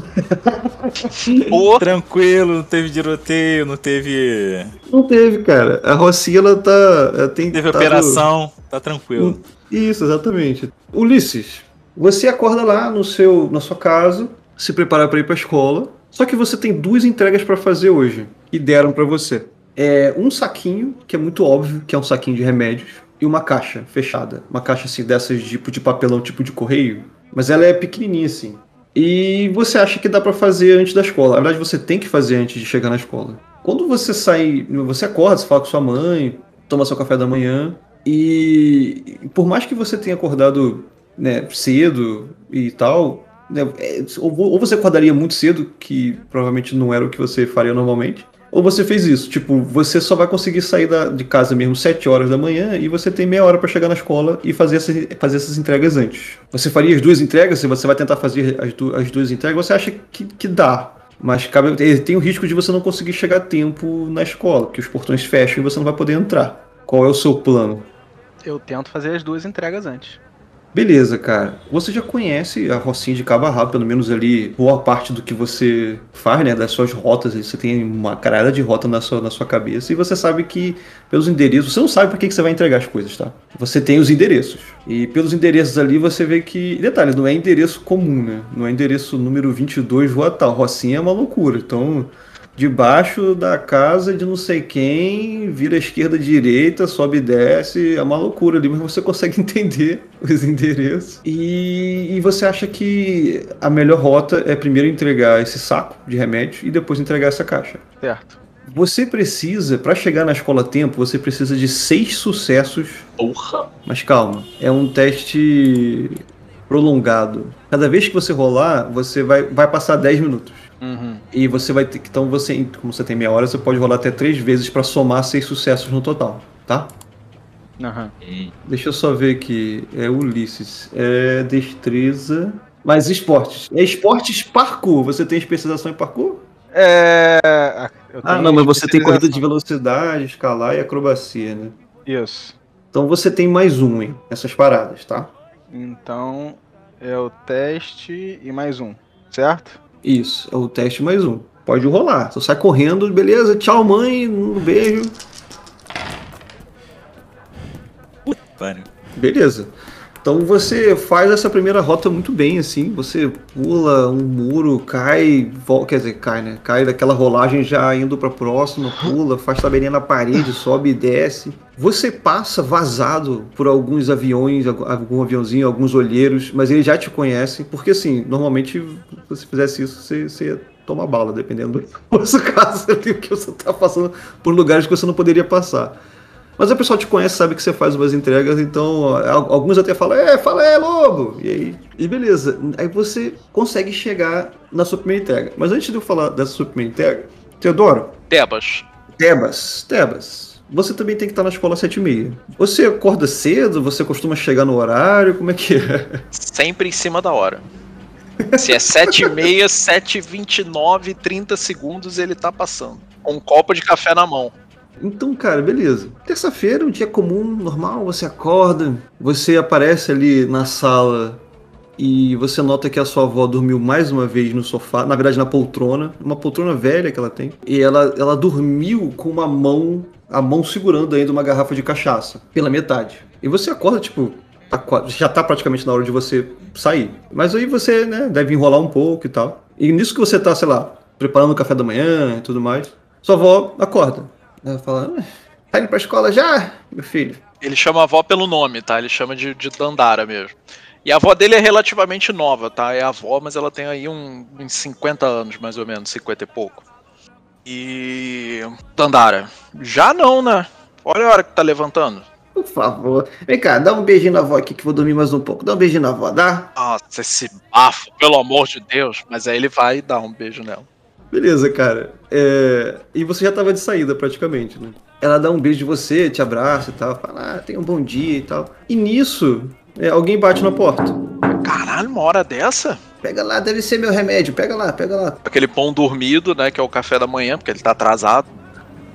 Pô, tranquilo, não teve tiroteio, não teve. Não teve, cara. A Rocinha, ela tá... ela tem Teve tado- operação, tá tranquilo. Isso, exatamente. Ulisses, você acorda lá no seu, na sua casa, se prepara para ir para a escola. Só que você tem duas entregas para fazer hoje que deram para você. É um saquinho que é muito óbvio que é um saquinho de remédios e uma caixa fechada, uma caixa assim dessas tipo de papelão, tipo de correio, mas ela é pequenininha assim. E você acha que dá para fazer antes da escola? Na verdade, você tem que fazer antes de chegar na escola. Quando você sai, você acorda, você fala com sua mãe, toma seu café da manhã e por mais que você tenha acordado né, cedo e tal, né, é, ou, vo- ou você acordaria muito cedo, que provavelmente não era o que você faria normalmente, ou você fez isso, tipo, você só vai conseguir sair da- de casa mesmo 7 horas da manhã e você tem meia hora para chegar na escola e fazer, essa- fazer essas entregas antes. Você faria as duas entregas? Se você vai tentar fazer as, du- as duas entregas, você acha que, que dá. Mas cabe, tem o risco de você não conseguir chegar a tempo na escola, que os portões fecham e você não vai poder entrar. Qual é o seu plano? Eu tento fazer as duas entregas antes. Beleza, cara. Você já conhece a Rocinha de Cabo Rabo, pelo menos ali, boa parte do que você faz, né? Das suas rotas. Você tem uma caralhada de rota na sua, na sua cabeça. E você sabe que, pelos endereços, você não sabe para que, que você vai entregar as coisas, tá? Você tem os endereços. E pelos endereços ali, você vê que. Detalhe, não é endereço comum, né? Não é endereço número 22, rua tal. Rocinha é uma loucura. Então debaixo da casa de não sei quem, vira esquerda direita, sobe e desce, é uma loucura ali, mas você consegue entender os endereços. E, e você acha que a melhor rota é primeiro entregar esse saco de remédio e depois entregar essa caixa. Certo. Você precisa, para chegar na escola a tempo, você precisa de seis sucessos. Porra! Mas calma, é um teste prolongado. Cada vez que você rolar, você vai, vai passar 10 minutos. Uhum. E você vai ter que. Então, você, como você tem meia hora, você pode rolar até três vezes para somar seis sucessos no total, tá? Aham. Deixa eu só ver aqui. É Ulisses. É destreza. Mas esportes. É esportes parkour. Você tem especialização em parkour? É. eu Ah, não, mas você tem corrida de velocidade, escalar e acrobacia, né? Isso. Então você tem mais um, hein? Essas paradas, tá? Então é o teste e mais um, certo? Isso, é o teste mais um. Pode rolar. Você sai correndo, beleza, tchau, mãe, um beijo. Pariu. Beleza. Então você faz essa primeira rota muito bem, assim. Você pula um muro, cai, vol- quer dizer, cai, né? Cai daquela rolagem já indo pra próxima, pula, faz tabelinha na parede, sobe e desce. Você passa vazado por alguns aviões, algum aviãozinho, alguns olheiros, mas eles já te conhecem, porque assim, normalmente se você fizesse isso, você, você ia tomar bala, dependendo do seu caso, que você tá passando por lugares que você não poderia passar. Mas o pessoal te conhece, sabe que você faz umas entregas, então alguns até falam, é, fala, é, lobo! E aí, e beleza. Aí você consegue chegar na sua primeira entrega. Mas antes de eu falar dessa sua primeira entrega, Teodoro, Tebas. Tebas, Tebas, você também tem que estar na escola às 7h30. Você acorda cedo? Você costuma chegar no horário? Como é que é? Sempre em cima da hora. Se é 7h30, 7h29, 30 segundos ele tá passando. Com um copo de café na mão. Então, cara, beleza. Terça-feira, um dia comum, normal, você acorda, você aparece ali na sala e você nota que a sua avó dormiu mais uma vez no sofá, na verdade na poltrona, uma poltrona velha que ela tem. E ela, ela dormiu com uma mão, a mão segurando ainda uma garrafa de cachaça, pela metade. E você acorda, tipo, tá já tá praticamente na hora de você sair. Mas aí você, né, deve enrolar um pouco e tal. E nisso que você tá, sei lá, preparando o café da manhã e tudo mais, sua avó acorda. Ela fala, "Ah, tá indo pra escola já, meu filho? Ele chama a avó pelo nome, tá? Ele chama de, de Dandara mesmo. E a avó dele é relativamente nova, tá? É avó, mas ela tem aí um, uns 50 anos, mais ou menos, 50 e pouco. E. Dandara, já não, né? Olha a hora que tá levantando. Por favor. Vem cá, dá um beijinho na avó aqui que vou dormir mais um pouco. Dá um beijinho na avó, dá? Nossa, esse bafo, pelo amor de Deus. Mas aí ele vai dar um beijo nela. Beleza, cara. É, E você já tava de saída praticamente, né? Ela dá um beijo de você, te abraça e tal, fala, ah, tenha um bom dia e tal. E nisso, é, alguém bate na porta. Caralho, uma hora dessa? Pega lá, deve ser meu remédio, pega lá, pega lá. Aquele pão dormido, né? Que é o café da manhã, porque ele tá atrasado.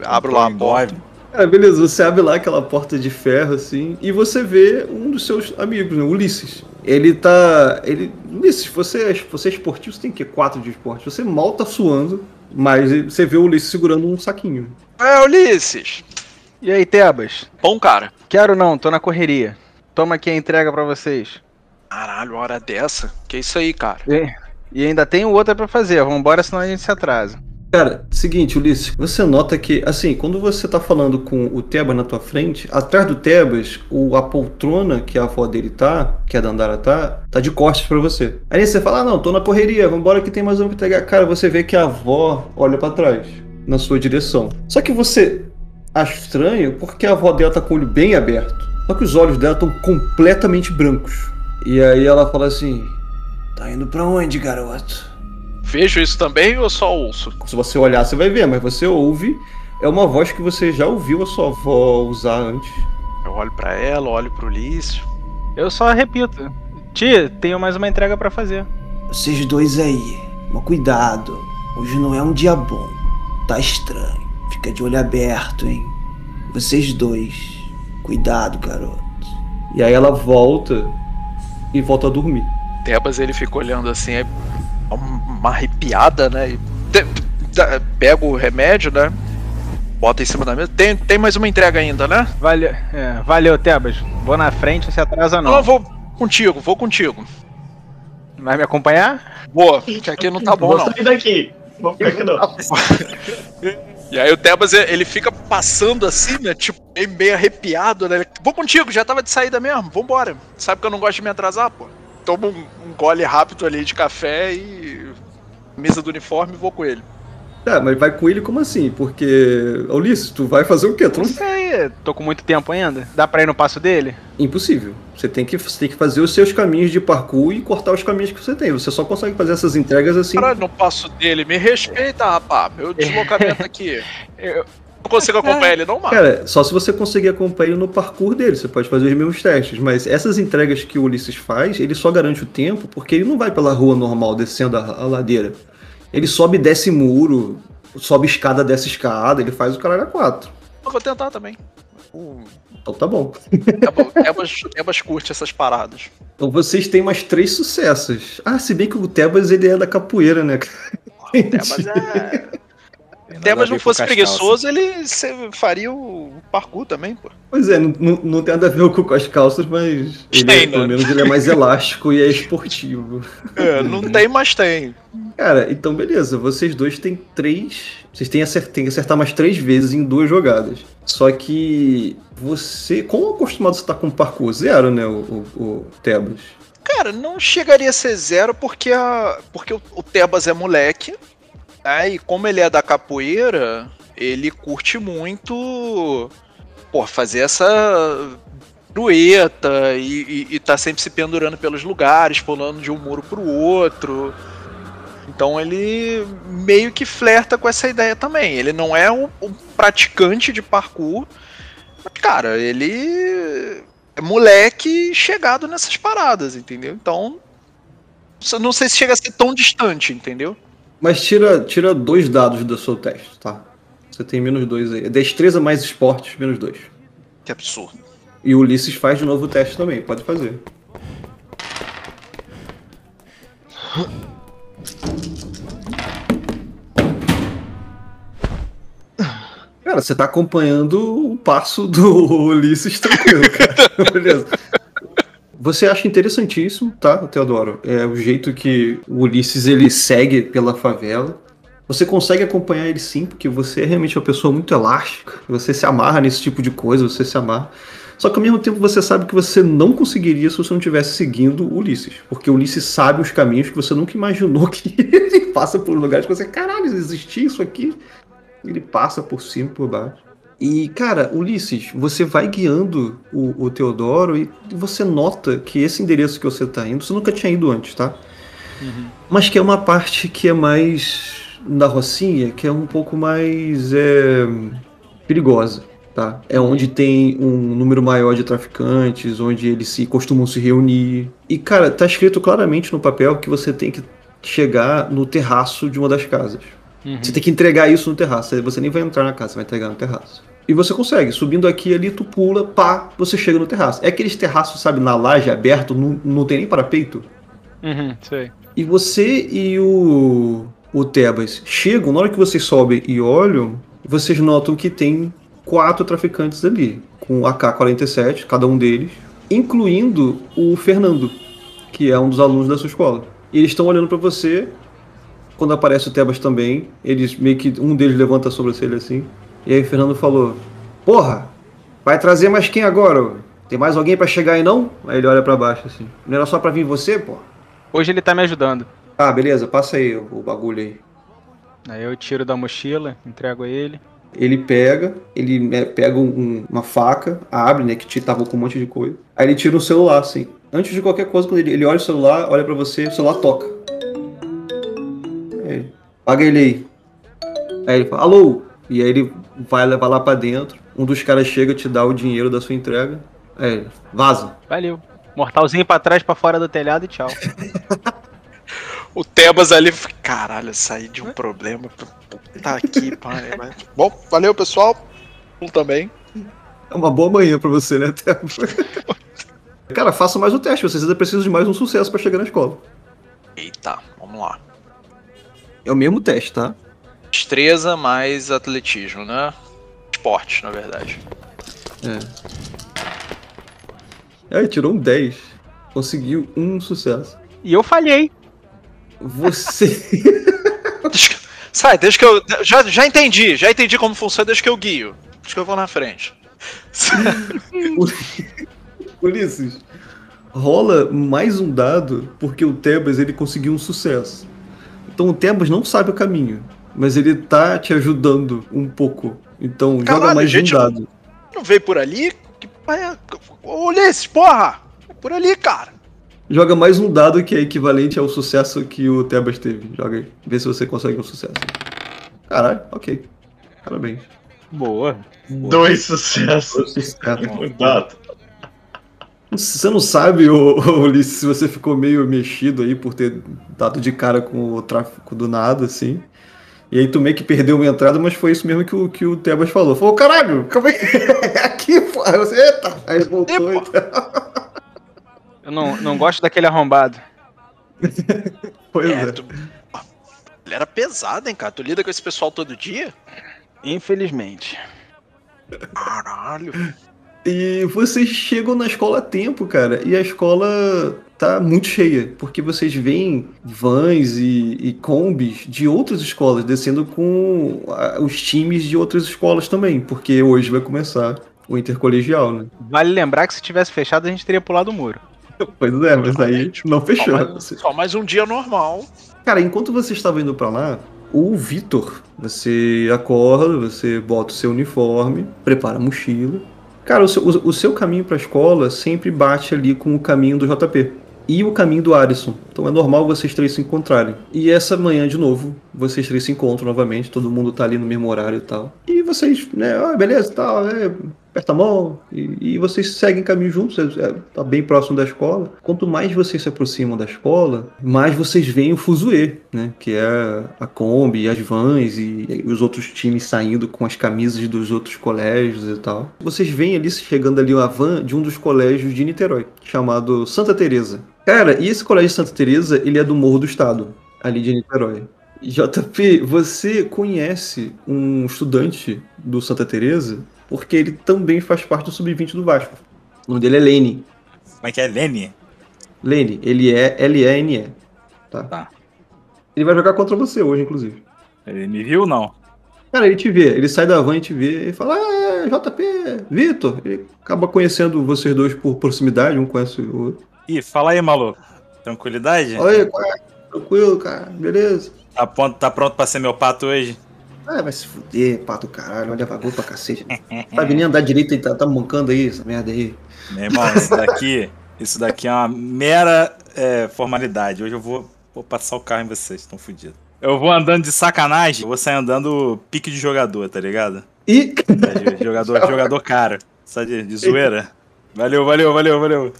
Abro lá a porta. Ah, beleza, você abre lá aquela porta de ferro, assim, e você vê um dos seus amigos, né, Ulisses. Ele tá. Ele. Ulisses, você, é- você é esportivo, você tem que quatro de esporte. Você mal tá suando, mas você vê o Ulisses segurando um saquinho. É, Ulisses. E aí, Tebas? Bom, cara. Quero não, tô na correria. Toma aqui a entrega pra vocês. Caralho, hora dessa? Que isso aí, cara? E, e ainda tem outra pra fazer, vambora, senão a gente se atrasa. Cara, seguinte, Ulisses, você nota que, assim, quando você tá falando com o Tebas na tua frente, atrás do Tebas, o, a poltrona que a avó dele tá, que a Dandara tá, tá de costas pra você. Aí você fala, ah não, tô na correria, vambora que tem mais um pra entregar. Cara, você vê que a avó olha pra trás, na sua direção. Só que você acha estranho porque a avó dela tá com o olho bem aberto. Só que os olhos dela estão completamente brancos. E aí ela fala assim, tá indo pra onde, garoto? Vejo isso também ou só ouço? Se você olhar, você vai ver, mas você ouve. É uma voz que você já ouviu a sua avó usar antes. Eu olho pra ela, olho pro Ulisses. Eu só repito. Tia, tenho mais uma entrega pra fazer. Vocês dois aí, mas cuidado. Hoje não é um dia bom. Tá estranho. Fica de olho aberto, hein? Vocês dois. Cuidado, garoto. E aí ela volta e volta a dormir. Tebas ele fica olhando assim, aí uma arrepiada, né? E pega o remédio, né? Bota em cima da mesa. Tem, tem mais uma entrega ainda, né? Valeu, é, valeu, Tebas. Vou na frente, não se atrasa Não, não. eu vou contigo, vou contigo. Vai me acompanhar? Boa, que aqui não tá bom Vou não. sair daqui. Vou ficar aqui não. E aí o Tebas ele fica passando assim, né? Tipo, meio, meio arrepiado, né? Ele, Vou contigo, já tava de saída mesmo, vambora. Sabe que eu não gosto de me atrasar, pô. Tomo um, um gole rápido ali de café e. Mesa do uniforme e vou com ele. Tá, mas vai com ele como assim? Porque, Ulisses, tu vai fazer o quê? Tu Não não... sei, tô com muito tempo ainda. Dá pra ir no passo dele? Impossível. Você tem, que, você tem que fazer os seus caminhos de parkour e cortar os caminhos que você tem. Você só consegue fazer essas entregas assim. Caralho, no passo dele, me respeita, rapaz. Meu deslocamento aqui. Eu- Não consigo acompanhar ele, não, mano. Cara, só se você conseguir acompanhar ele no parkour dele, você pode fazer os mesmos testes. Mas essas entregas que o Ulisses faz, ele só garante o tempo porque ele não vai pela rua normal descendo a, a ladeira. Ele sobe e desce muro, sobe escada, desce escada, ele faz o caralho a quatro. Eu vou tentar também. O Então tá bom. Tebas, Tebas, curte essas paradas. Então vocês têm mais três sucessos. Ah, se bem que o Tebas ele é da capoeira, né? Tebas é. Tem nada Tebas a ver não fosse Cascal, preguiçoso, ele se- faria o parkour também, pô. Pois é, não, não, tem nada a ver com as calças, mas ele, é- Tem, né? pelo menos ele é mais elástico e é esportivo. É, não tem, mas tem. Cara, então beleza, vocês dois têm três. Vocês têm, acer- têm que acertar mais três vezes em duas jogadas. Só que você. Quão acostumado você tá com parkour? Zero, né, o, o, o Tebas? Cara, não chegaria a ser zero porque, a, porque o, o Tebas é moleque. Né? E como ele é da capoeira, ele curte muito pô, fazer essa pirueta e, e, e tá sempre se pendurando pelos lugares, pulando de um muro pro outro. Então ele meio que flerta com essa ideia também. Ele não é um, um praticante de parkour, mas, cara, ele é moleque chegado nessas paradas, entendeu? Então, não sei se chega a ser tão distante, entendeu? Mas tira, tira dois dados do seu teste, tá? Você tem menos dois aí. Destreza mais esportes, menos dois. Que absurdo. E o Ulisses faz de novo o teste também, pode fazer. Cara, você tá acompanhando o passo do Ulisses tranquilo, cara. Beleza. Você acha interessantíssimo, tá, Teodoro? É o jeito que o Ulisses ele segue pela favela. Você consegue acompanhar ele sim, porque você é realmente uma pessoa muito elástica. Você se amarra nesse tipo de coisa, você se amarra. Só que ao mesmo tempo você sabe que você não conseguiria se você não estivesse seguindo Ulisses. Porque Ulisses sabe os caminhos que você nunca imaginou que ele passa por lugares que você, caralho, existia isso aqui. Ele passa por cima, por baixo. E, cara, Ulisses, você vai guiando o, o Teodoro e você nota que esse endereço que você tá indo, você nunca tinha ido antes, tá? Mas que é uma parte que é mais da Rocinha, que é um pouco mais é, perigosa, tá? É onde tem um número maior de traficantes, onde eles se costumam se reunir. E, cara, tá escrito claramente no papel que você tem que chegar no terraço de uma das casas. Você tem que entregar isso no terraço. Você nem vai entrar na casa, você vai entregar no terraço. E você consegue. Subindo aqui ali, tu pula, pá, você chega no terraço. É aqueles terraços, sabe, na laje aberto, não, não tem nem parapeito. Uhum, sei. E você e o, o Tebas chegam, na hora que vocês sobem e olham, vocês notam que tem quatro traficantes ali, com AK-47, cada um deles, incluindo o Fernando, que é um dos alunos da sua escola. E eles estão olhando pra você. Quando aparece o Tebas também, eles meio que um deles levanta a sobrancelha assim. E aí o Fernando falou: "Porra, vai trazer mais quem agora? Tem mais alguém pra chegar aí não?" Aí ele olha pra baixo assim. "Não era só pra vir você, porra?" Hoje ele tá me ajudando. Ah, beleza, passa aí o, o bagulho aí. Aí eu tiro da mochila, entrego a ele. Ele pega, ele né, pega um- uma faca, abre, né, que te tava com um monte de coisa. Aí ele tira um celular, assim. Antes de qualquer coisa, quando ele, ele olha o celular, olha pra você, o celular toca. Aí, paga ele aí. Aí ele fala, alô? E aí ele vai levar lá pra dentro. Um dos caras chega, te dá o dinheiro da sua entrega. Aí ele, vaza. Valeu. Mortalzinho pra trás, pra fora do telhado e tchau. O Tebas ali, caralho, saí de um problema. Puta aqui, pai. mas- Bom, valeu, pessoal. Um também. É uma boa manhã pra você, né, Tebo? Cara, faça mais o teste, vocês ainda precisam de mais um sucesso pra chegar na escola. Eita, vamos lá. É o mesmo teste, tá? Destreza mais atletismo, né? Esporte, na verdade. Aí, tirou um 10. Conseguiu um sucesso. E eu falhei. Você. Deixa que- Sai, deixa que eu. Já, já entendi, já entendi como funciona, deixa que eu guio. Deixa que eu vou na frente. Ulisses, rola mais um dado porque o Tebas ele conseguiu um sucesso. Então o Tebas não sabe o caminho, mas ele tá te ajudando um pouco. Então joga mais gente, um dado. Não veio por ali? Que pai é- Ô, Ulisses, porra! É por ali, cara. Joga mais um dado que é equivalente ao sucesso que o Tebas teve. Joga aí. Vê se você consegue um sucesso. Caralho, ok. Parabéns. Boa. Dois sucessos. Sucesso. Cuidado. Você não sabe, ô, ô, Ulisses, se você ficou meio mexido aí por ter dado de cara com o tráfico do nada, assim. E aí tu meio que perdeu uma entrada, mas foi isso mesmo que o, que o Tebas falou. Falou, caralho, calma aí. É aqui, pô. Aí você, eita. Aí voltou. Então. Eu não, não gosto daquele arrombado. Pois É, é. tu... Ele era pesado, hein, cara? Tu lida com esse pessoal todo dia? Infelizmente. Caralho. E vocês chegam na escola a tempo, cara, e a escola tá muito cheia, porque vocês veem vans e, e combis de outras escolas descendo com ah, os times de outras escolas também, porque hoje vai começar o intercolegial, né? Vale lembrar que se tivesse fechado, a gente teria pulado o muro. Pois é, mas aí não Só fechou. mais, só mais um dia normal. Cara, enquanto você estava indo pra lá, o Vitor, você acorda, você bota o seu uniforme, prepara a mochila. Cara, o seu, o- o seu caminho pra escola sempre bate ali com o caminho do JP e o caminho do Arisson. Então é normal vocês três se encontrarem. E essa manhã, de novo, vocês três se encontram novamente, todo mundo tá ali no mesmo horário e tal. E vocês, né, ah, beleza, tal, é, aperta a mão, e, e vocês seguem caminho juntos, é, é, tá bem próximo da escola. Quanto mais vocês se aproximam da escola, mais vocês veem o Fuzue, né? Que é a Kombi, as vans e, e os outros times saindo com as camisas dos outros colégios e tal. Vocês veem ali chegando ali uma van de um dos colégios de Niterói, chamado Santa Teresa. Cara, e esse colégio Santa Teresa, ele é do Morro do Estado, ali de Niterói. JP, você conhece um estudante do Santa Teresa porque ele também faz parte do sub-20 do Vasco. O nome dele é Lene. Como é que é? Lene? Lene, ele é L-E-N-E. Tá? Tá. Ele vai jogar contra você hoje, inclusive. Ele me viu ou não? Cara, ele te vê, ele sai da van e te vê e fala: Ah, é, JP, Vitor. Ele acaba conhecendo vocês dois por proximidade, um conhece o outro. Ih, fala aí, maluco. Tranquilidade? Oi, é? tranquilo, cara, beleza. Tá pronto, tá pronto pra ser meu pato hoje? Ah, vai se fuder, pato caralho, olha vagabundo pra cacete. Sabe nem andar direito e tá, tá mancando aí, essa merda aí. Meu irmão, isso daqui, isso daqui é uma mera é, formalidade. Hoje eu vou, vou passar o carro em vocês, estão fodidos. Eu vou andando de sacanagem, eu vou sair andando pique de jogador, tá ligado? E. É, jogador, jogador caro. Só de, de zoeira. Valeu, valeu, valeu, valeu.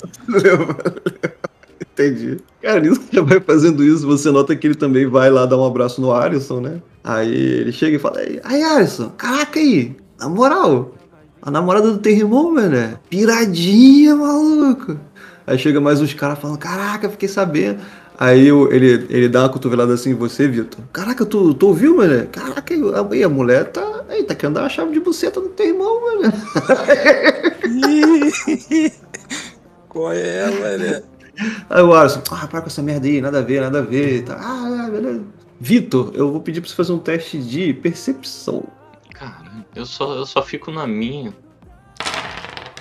Entendi. Cara, nisso que já vai fazendo isso, você nota que ele também vai lá dar um abraço no Alisson, né? Aí ele chega e fala: Aí, Alisson, caraca aí, na moral, a namorada do teu irmão, mano, piradinha, maluco. Aí chega mais uns caras falando: Caraca, fiquei sabendo. Aí ele, ele dá uma cotovelada assim em você, Vitor. Caraca, tu, tu ouviu, mano? Caraca, aí a mulher tá. Aí, tá querendo dar uma chave de buceta no teu irmão, mano. Qual é, velho? Aí o Alisson, ah, para com essa merda aí, nada a ver, nada a ver. Tá. Ah, é, beleza. Vitor, eu vou pedir pra você fazer um teste de percepção. Cara, eu só, eu só fico na minha.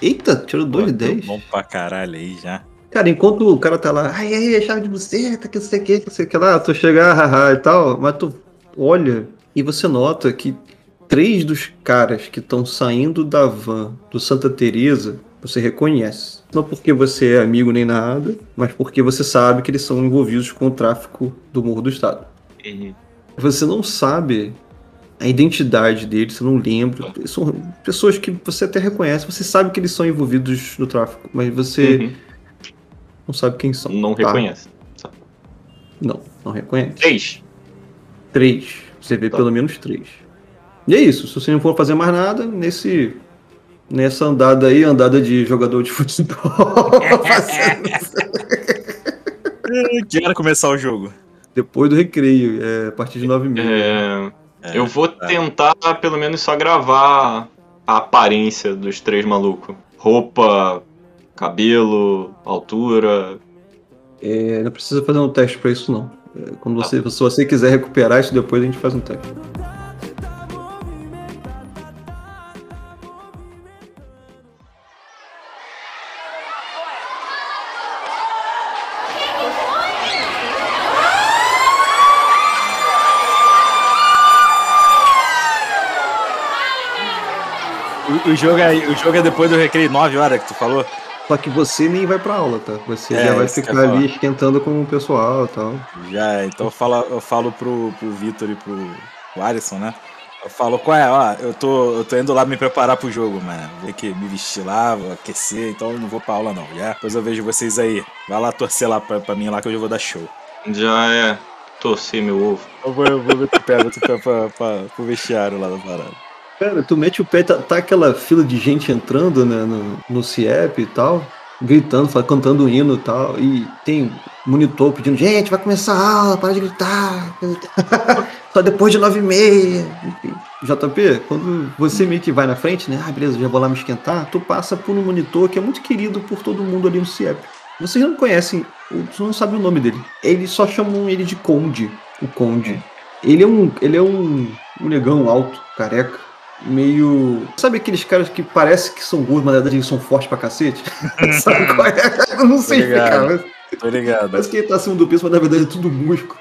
Eita, tirou 2 de Pô, 10. Bom pra caralho aí já. Cara, enquanto o cara tá lá, ai, ai, chave de buceta, que não sei o que, que não sei o que lá, tu chega, haha e tal, mas tu olha e você nota que três dos caras que estão saindo da van do Santa Teresa, você reconhece. Não porque você é amigo nem nada, mas porque você sabe que eles são envolvidos com o tráfico do Morro do Estado. E Você não sabe a identidade deles, você não lembra. São pessoas que você até reconhece, você sabe que eles são envolvidos no tráfico, mas você Uhum. Não sabe quem são. não Tá? reconhece. Não, não reconhece. Três. Três. Você vê Tá. pelo menos três. E é isso. Se você não for fazer mais nada, nesse Nessa andada aí, andada de jogador de futebol. Que hora começar o jogo? Depois do recreio, é, a partir de 9 mil. É, É, eu vou tá. tentar pelo menos só gravar a aparência dos três malucos. Roupa, cabelo, altura. É, não precisa fazer um teste pra isso, não. É, quando você, se você quiser recuperar isso depois, a gente faz um teste. O, o jogo é, o jogo é depois do recreio, 9 horas que tu falou? Só que você nem vai pra aula, tá? Você É, já vai ficar eu ali falar. esquentando com o pessoal e tal. Já, então eu falo, eu falo pro, pro Vitor e pro, pro Alisson, né? Eu falo, qual é? Ó, eu tô, eu tô indo lá me preparar pro jogo, mano. Vou ter que me vestir lá, vou aquecer, então eu não vou pra aula não, já? Depois eu vejo vocês aí. Vai lá torcer lá pra, pra mim lá que eu já vou dar show. Já é torcer meu ovo. Eu vou, eu vou ver o pé, tu pé pra, pra, pro vestiário lá da parada. Cara, tu mete o pé, tá, tá aquela fila de gente entrando né, no, no CIEP e tal, gritando, cantando o hino e tal, e tem monitor pedindo, gente, vai começar a aula, para de gritar. Só depois de nove e meia. Enfim. JP, quando você meio que vai na frente, né? Ah, beleza, já vou lá me esquentar, tu passa por um monitor que é muito querido por todo mundo ali no CIEP. Vocês não conhecem, vocês não sabem o nome dele. Eles só chamam ele de Conde, o Conde. Ele é um, ele é um, um negão alto, careca, meio. Sabe aqueles caras que parece que são gordos, mas na verdade eles são fortes pra cacete? Sabe qual é? Eu não sei explicar, mas Tô ligado. parece que ele tá acima do peso, mas na verdade é tudo músculo.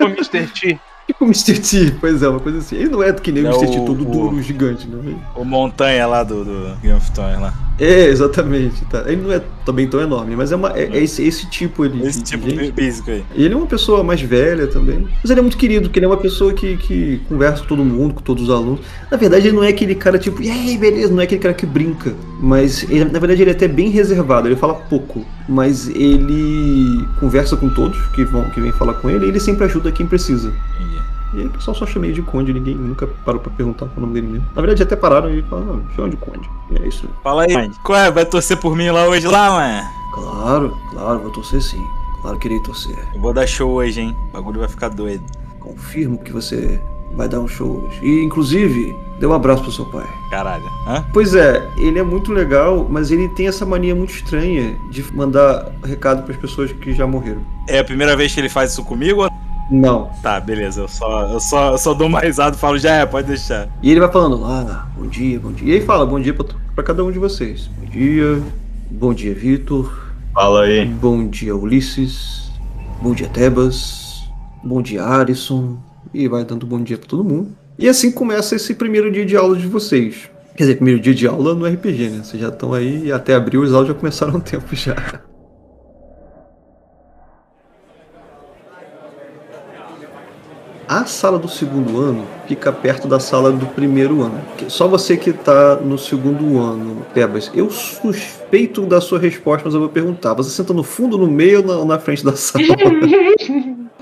O Mr. T. Tipo o Mr. T, pois é, uma coisa assim. Ele não é que nem o É Mr. T, o- todo o- duro, gigante, né? O montanha lá do, do Game of Thrones lá. É, exatamente. Tá. Ele não é também tão enorme, mas é, uma, é, é esse, esse tipo ali. Esse de tipo de físico aí. E ele é uma pessoa mais velha também. Mas ele é muito querido, porque ele é uma pessoa que, que conversa com todo mundo, com todos os alunos. Na verdade, ele não é aquele cara tipo, e aí, beleza, não é aquele cara que brinca. Mas ele, na verdade ele é até bem reservado, ele fala pouco. Mas ele conversa com todos que vão que vêm falar com ele e ele sempre ajuda quem precisa. Entendi. E aí o pessoal só chama ele de Conde, ninguém nunca parou pra perguntar o nome dele mesmo. Na verdade, até pararam e falaram, não, chama de Conde. E é isso. Fala aí, qual é? Vai torcer por mim lá hoje lá, mano? Claro, claro, vou torcer sim. Claro que irei torcer. Eu vou dar show hoje, hein? O bagulho vai ficar doido. Confirmo que você vai dar um show hoje. E, inclusive, dê um abraço pro seu pai. Caralho. Hã? Pois é, ele é muito legal, mas ele tem essa mania muito estranha de mandar recado pras pessoas que já morreram. É a primeira vez que ele faz isso comigo? ou- Não. Tá, beleza. Eu só, eu só, eu só dou uma risada e falo, já é, pode deixar. E ele vai falando, ah, bom dia, bom dia. E aí fala, bom dia pra, pra cada um de vocês. Bom dia, bom dia, Vitor. Fala aí. Bom dia, Ulisses. Bom dia, Tebas. Bom dia, Arison. E vai dando bom dia pra todo mundo. E assim começa esse primeiro dia de aula de vocês. Quer dizer, primeiro dia de aula no RPG, né? Vocês já estão aí e até abril as aulas já começaram há um tempo já. A sala do segundo ano fica perto da sala do primeiro ano. Só você que tá no segundo ano, Tebas. Eu suspeito da sua resposta, mas eu vou perguntar. Você senta no fundo, no meio ou na, ou na frente da sala?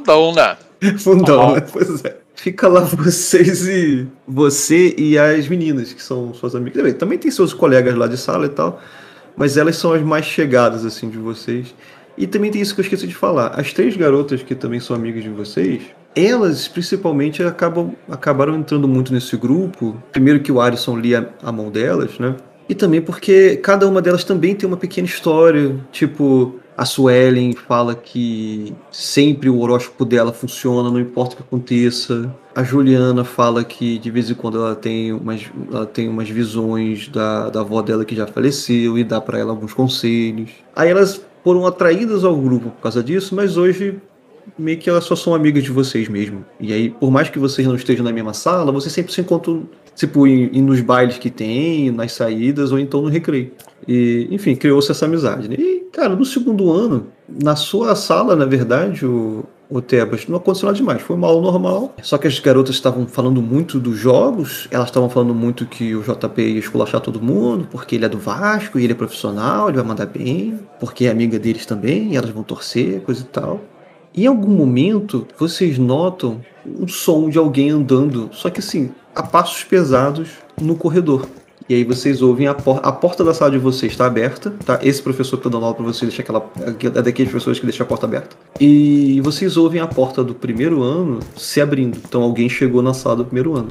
Não, né? Fundão, né? Pois é. Fica lá vocês e. Você e as meninas, que são suas amigas. Também- Também tem seus colegas lá de sala e tal. Mas elas são as mais chegadas, assim, de vocês. E também tem isso que eu esqueci de falar. As três garotas que também são amigas de vocês, elas principalmente acabam, acabaram entrando muito nesse grupo. Primeiro que o Arison lia a mão delas, né? E também porque cada uma delas também tem uma pequena história. Tipo, a Suelen fala que sempre o horóscopo dela funciona, não importa o que aconteça. A Juliana fala que de vez em quando ela tem umas, ela tem umas visões da, da avó dela que já faleceu e dá pra ela alguns conselhos. Aí elas foram atraídas ao grupo por causa disso, mas hoje meio que elas só são amigas de vocês mesmo. E aí, por mais que vocês não estejam na mesma sala, vocês sempre se encontram, tipo, em, em nos bailes que tem, nas saídas, ou então no recreio. E, enfim, criou-se essa amizade. né? E, cara, no segundo ano, na sua sala, na verdade, o, o Tebas, não aconteceu nada demais. Foi aula normal. Só que as garotas estavam falando muito dos jogos, elas estavam falando muito que o JP ia esculachar todo mundo, porque ele é do Vasco e ele é profissional, ele vai mandar bem, porque é amiga deles também, e elas vão torcer, coisa e tal. Em algum momento, vocês notam um som de alguém andando, só que assim, a passos pesados no corredor. E aí vocês ouvem a, por a porta da sala de vocês está aberta, tá? Esse professor que tá dando aula pra vocês deixa aquela. É daqueles pessoas que deixa a porta aberta. E vocês ouvem a porta do primeiro ano se abrindo. Então alguém chegou na sala do primeiro ano.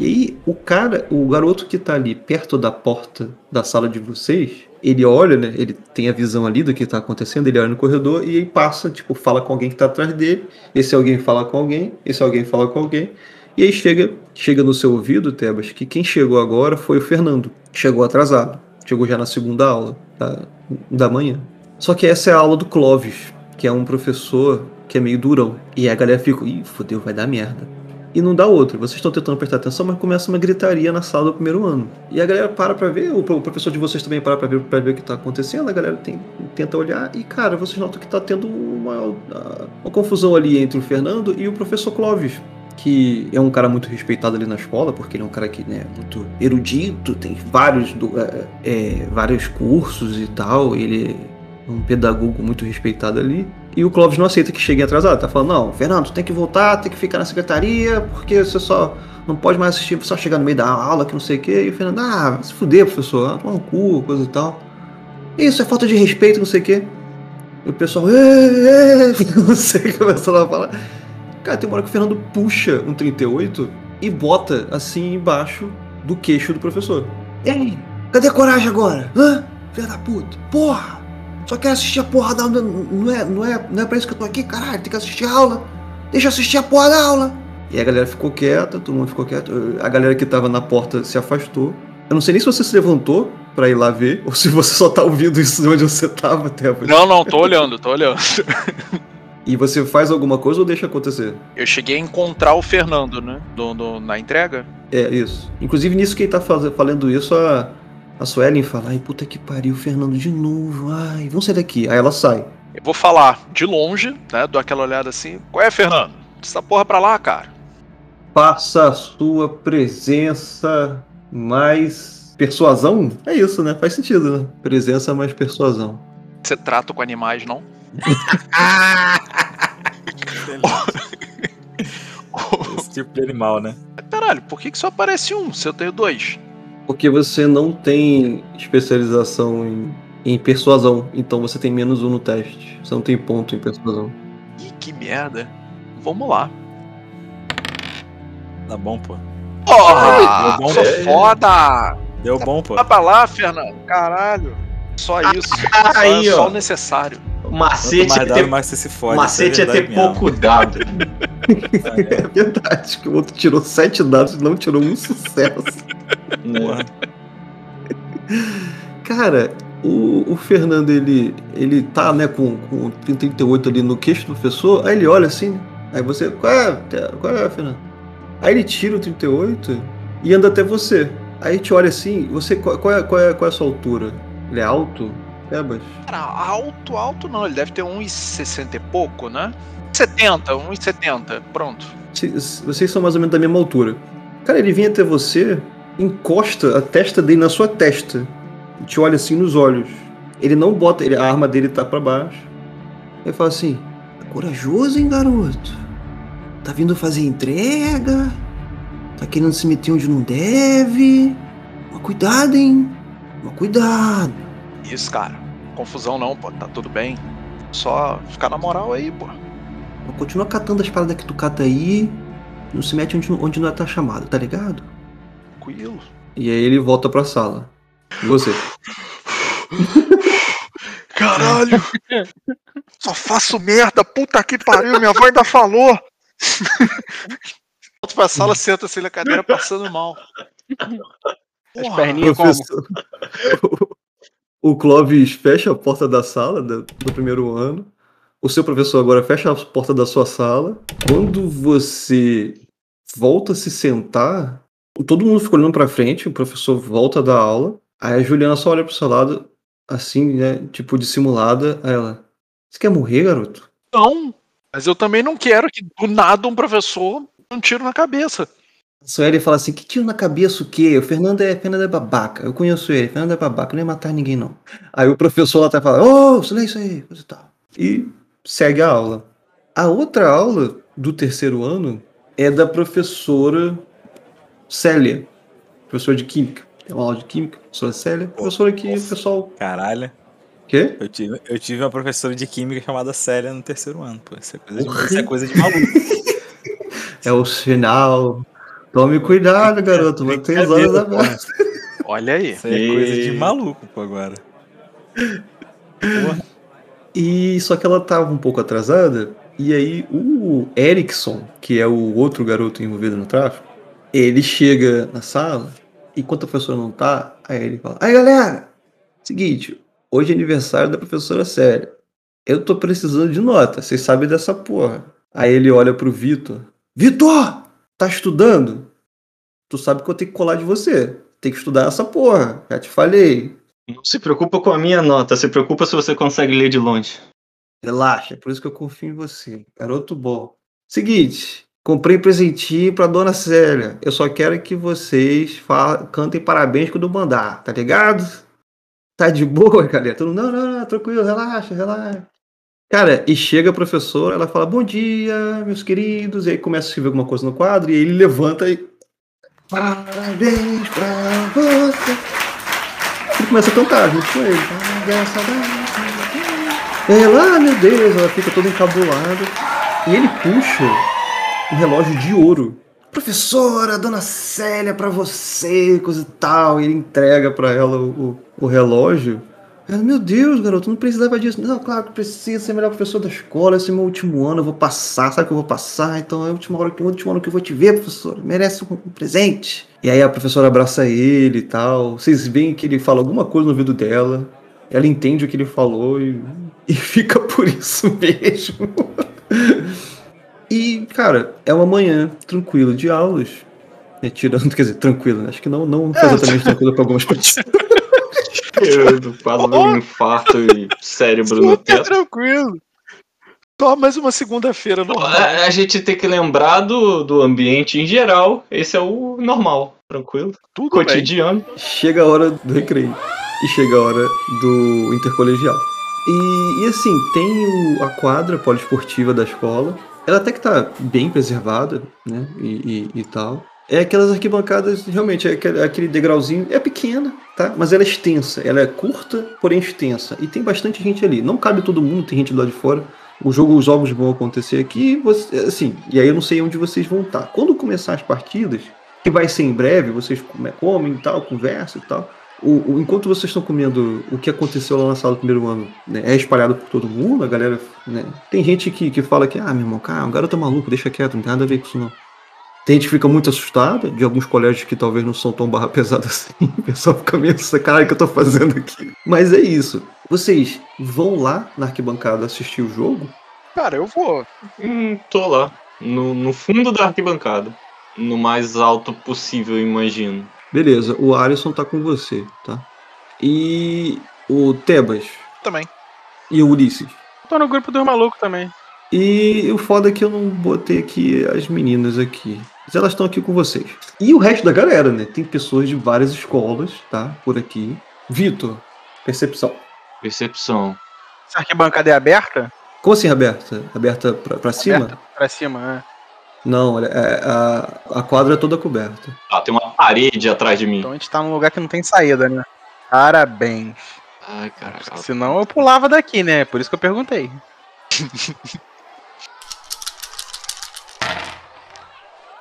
E aí o cara, o garoto que tá ali perto da porta da sala de vocês, ele olha, né? Ele tem a visão ali do que tá acontecendo, ele olha no corredor e aí passa, tipo, fala com alguém que tá atrás dele. Esse alguém fala com alguém, esse alguém fala com alguém. E aí chega, chega no seu ouvido, Tebas, que quem chegou agora foi o Fernando. Chegou atrasado. Chegou já na segunda aula da, da manhã. Só que essa é a aula do Clóvis, que é um professor que é meio durão. E a galera fica, ih, fodeu, vai dar merda. E não dá outra. Vocês estão tentando prestar atenção, mas começa uma gritaria na sala do primeiro ano. E a galera para pra ver, o professor de vocês também para pra ver, pra ver o que tá acontecendo, a galera tem, tenta olhar e, cara, vocês notam que tá tendo uma, uma confusão ali entre o Fernando e o professor Clóvis que é um cara muito respeitado ali na escola, porque ele é um cara que né, é muito erudito, tem vários, do, é, é, vários cursos e tal, ele é um pedagogo muito respeitado ali. E o Clóvis não aceita que chegue atrasado, tá falando, não, Fernando, tu tem que voltar, tem que ficar na secretaria, porque você só não pode mais assistir, só chegar no meio da aula, que não sei o quê. E o Fernando, ah, se fuder, professor, toma um cu, coisa e tal. Isso é falta de respeito, não sei o quê. E o pessoal, não sei, começando a falar. Cara, tem uma hora que o Fernando puxa um 38 e bota assim embaixo do queixo do professor. E aí? Cadê a coragem agora? Hã? Filha da puta. Porra! Só quero assistir a porra da aula. Não é, não, é, não é pra isso que eu tô aqui, caralho. Tem que assistir a aula. Deixa eu assistir a porra da aula. E a galera ficou quieta, todo mundo ficou quieto. A galera que tava na porta se afastou. Eu não sei nem se você se levantou pra ir lá ver, ou se você só tá ouvindo isso de onde você tava, até. Não, não, tô olhando, tô olhando. E você faz alguma coisa ou deixa acontecer? Eu cheguei a encontrar o Fernando, né? Do, do na entrega. É, isso. Inclusive, nisso que ele tá faz, falando isso, a, a Suelen fala: Ai, puta que pariu, Fernando de novo. Ai, vamos sair daqui. Aí ela sai. Eu vou falar de longe, né? Dou aquela olhada assim. Qual é, Fernando? Essa porra pra lá, cara. Passa a sua presença mais persuasão? É isso, né? Faz sentido, né? Presença mais persuasão. Você trata com animais, não? Esse tipo de animal, né? Caralho, por que, que só aparece um se eu tenho dois? Porque você não tem especialização em, em persuasão, então você tem menos um no teste. Você não tem ponto em persuasão. Ih, que merda. Vamos lá. Tá bom, pô. Porra! Deu bom, sou foda! Deu bom, pô. Vai pra lá, Fernando. Caralho. Só isso. Só, Aí, só ó. o necessário. O macete mais é dado, ter, mais você se fode. o macete isso é verdade ter mesmo. pouco dado. É verdade, que o outro tirou sete dados e não tirou um sucesso. Cara, o, o Fernando, ele, ele tá, né, com, com o 38 ali no queixo do professor, aí ele olha assim, aí você, qual é, qual é, Fernando? Aí ele tira o 38 e anda até você. Aí te olha assim, você, qual, qual é, qual, é, qual é a sua altura? Ele é alto? É baixo? Cara, alto, alto não. Ele deve ter 1,60 e pouco, né? 70, 1,70. Pronto. Vocês são mais ou menos da mesma altura. Cara, ele vem até você, encosta a testa dele na sua testa. E te olha assim nos olhos. Ele não bota, ele- a arma dele tá pra baixo. Ele fala assim: "Tá corajoso, hein, garoto? Tá vindo fazer entrega? Tá querendo se meter onde não deve? Mas cuidado, hein? Mas cuidado. Isso, cara. Confusão não, pô. Tá tudo bem. Só ficar na moral aí, pô. Continua catando as paradas que tu cata aí. Não se mete onde, onde não tá chamado, tá ligado? Tranquilo. E aí ele volta pra sala. E você? Caralho! Só faço merda, puta que pariu, minha avó ainda falou! Volto pra sala, senta assim na cadeira, passando mal. Porra, perninhas como? O Clóvis fecha a porta da sala do, primeiro ano. O seu professor agora fecha a porta da sua sala. Quando você volta a se sentar, todo mundo fica olhando pra frente, o professor volta da aula. Aí a Juliana só olha pro seu lado, assim, né? Tipo, dissimulada. Aí ela. Você quer morrer, garoto? Não, mas eu também não quero que do nada um professor um tiro na cabeça. Sueli fala assim, que tiro na cabeça o quê? O Fernando é, Fernando é babaca. Eu conheço ele, Fernando é babaca, não ia matar ninguém não. Aí o professor lá tá falando, ô, silêncio aí, coisa e tal. E segue a aula. A outra aula do terceiro ano é da professora Célia, professora de Química. Tem uma aula de química, professora Célia. Professora aqui, pessoal. Caralho. Quê? Eu tive, eu tive uma professora de química chamada Célia no terceiro ano, pô. Isso é coisa de, isso é coisa de maluco. É o sinal. Tome cuidado, garoto. Vai ter as horas Brincadeira, abertas. Olha aí. Isso aí é coisa de maluco, pô, agora. Porra. E só que ela tava um pouco atrasada. E aí o Erickson, que é o outro garoto envolvido no tráfico, ele chega na sala. E enquanto a professora não tá, aí ele fala: Aí galera, seguinte, hoje é aniversário da professora Célia. Eu tô precisando de nota, vocês sabem dessa porra. Aí ele olha pro Vitor: Vitor, tá estudando? Tu sabe que eu tenho que colar de você. Tem que estudar essa porra. Já te falei. Não se preocupa com a minha nota, se preocupa se você consegue ler de longe. Relaxa, é por isso que eu confio em você. Garoto bom. Seguinte, comprei presentinho pra dona Célia. Eu só quero que vocês fa- cantem parabéns quando eu mandar, tá ligado? Tá de boa, galera? Todo mundo, não, não, não, tranquilo, relaxa, relaxa. Cara, e chega a professora, ela fala, bom dia, meus queridos, e aí começa a escrever alguma coisa no quadro, e ele levanta e. Parabéns pra você. Ele começa a cantar junto com ele. Ela, ah, meu Deus, ela fica toda encabulada. E ele puxa um relógio de ouro. Professora, dona Célia, pra você, coisa e tal. E ele entrega pra ela o, o, o relógio. Ela, meu Deus, garoto, não precisava disso. Não, claro que precisa ser o melhor professor da escola. Esse é meu último ano, eu vou passar. Sabe que eu vou passar? Então é o último, hora, o último ano que eu vou te ver, professor. Merece um, presente. E aí a professora abraça ele e tal. Vocês veem que ele fala alguma coisa no ouvido dela. Ela entende o que ele falou e, e fica por isso mesmo. E, cara, é uma manhã tranquila de aulas. né, tirando, quer dizer, tranquila, né? acho que não, não foi exatamente tranquila para algumas pessoas. Eu quase deu um infarto e cérebro no Super teto. tranquilo. Só mais uma segunda-feira normal. A, a gente tem que lembrar do, do ambiente em geral. Esse é o normal, tranquilo. Tudo bem. Cotidiano. chega a hora do recreio e chega a hora do intercolegial. E, e assim, tem o- a quadra poliesportiva da escola. Ela até que tá bem preservada, né? E, e- e tal. É aquelas arquibancadas, realmente, é aquele, aquele degrauzinho. É pequena, tá? Mas ela é extensa. Ela é curta, porém extensa. E tem bastante gente ali. Não cabe todo mundo, tem gente do lado de fora. O jogo, os jogos vão acontecer aqui, você, assim, e aí eu não sei onde vocês vão estar. Quando começar as partidas, que vai ser em breve, vocês come- comem e tal, conversam e tal. O, o- enquanto vocês estão comendo o que aconteceu lá na sala do primeiro ano, né, é espalhado por todo mundo, a galera. Né, tem gente que, que fala que, ah, meu irmão, cara, o garoto é maluco, deixa quieto, não tem nada a ver com isso não. Tem gente que fica muito assustada, de alguns colégios que talvez não são tão barra pesada assim. O pessoal fica meio assim, caralho, o que eu tô fazendo aqui? Mas é isso. Vocês vão lá na arquibancada assistir o jogo? Cara, eu vou. Hum, tô lá. No, no fundo da arquibancada. No mais alto possível, imagino. Beleza, o Alisson tá com você, tá? E o Tebas Também. e o Ulisses. Tô no grupo dos malucos também. E o foda é que eu não botei aqui as meninas aqui. Mas elas estão aqui com vocês. E o resto da galera, né? Tem pessoas de várias escolas, tá? Por aqui. Vitor, percepção. Percepção. Essa arquibancada é aberta? Como assim, aberta? Aberta pra, pra cima? Aberta pra cima, é. Não, olha, é- a, a quadra é toda coberta. Ah, tem uma parede atrás de mim. Então a gente tá num lugar que não tem saída, né? Parabéns. Ai, caraca. Senão eu pulava daqui, né? Por isso que eu perguntei.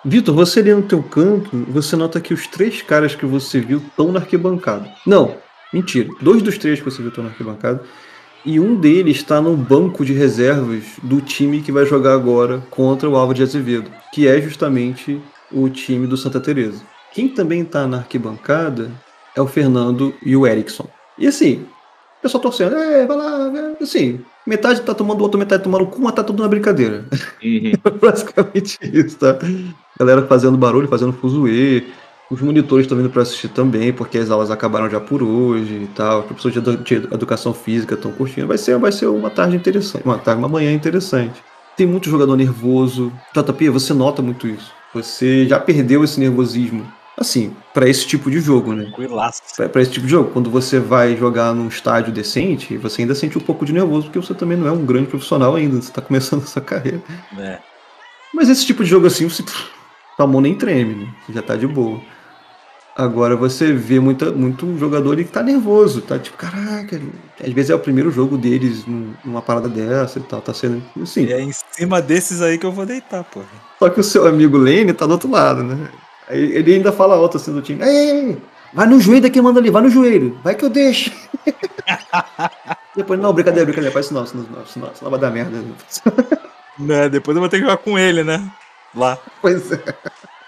Vitor, você ali no teu canto, você nota que os três caras que você viu estão na arquibancada. Não, mentira. Dois dos três que você viu estão na arquibancada. E um deles está no banco de reservas do time que vai jogar agora contra o Álvaro de Azevedo, que é justamente o time do Santa Teresa. Quem também está na arquibancada é o Fernando e o Erickson. E assim, o pessoal torcendo, é, vai lá, vai", assim, metade tá tomando o outro, metade tomando o cu, mas tá tudo na brincadeira. Uhum. Basicamente isso, tá? Galera fazendo barulho, fazendo fuzuê. Os monitores estão vindo para assistir também, porque as aulas acabaram já por hoje e tal. Os professores de educação física estão curtindo. Vai ser, vai ser uma tarde interessante, uma tarde, uma manhã interessante. Tem muito jogador nervoso. JP, você nota muito isso. Você já perdeu esse nervosismo. Assim, para esse tipo de jogo, né? Pra esse tipo de jogo. Quando você vai jogar num estádio decente, você ainda sente um pouco de nervoso, porque você também não é um grande profissional ainda. Você tá começando a sua carreira. É. Mas esse tipo de jogo assim, você tua mão nem treme, né? Você já tá de boa. Agora você vê muita, muito jogador que tá nervoso, tá tipo, caraca, às vezes é o primeiro jogo deles num- numa parada dessa e tal, tá sendo assim. E é em cima desses aí que eu vou deitar, porra. Só que o seu amigo Lane tá do outro lado, né? Ele ainda fala alto assim do time, ei, vai no joelho daqui, manda ali, vai no joelho, vai que eu deixo. Depois, não, brincadeira, brincadeira, faz isso não, isso não, isso não, isso não vai dar merda. Né, depois eu vou ter que jogar com ele, né? Lá. Pois é.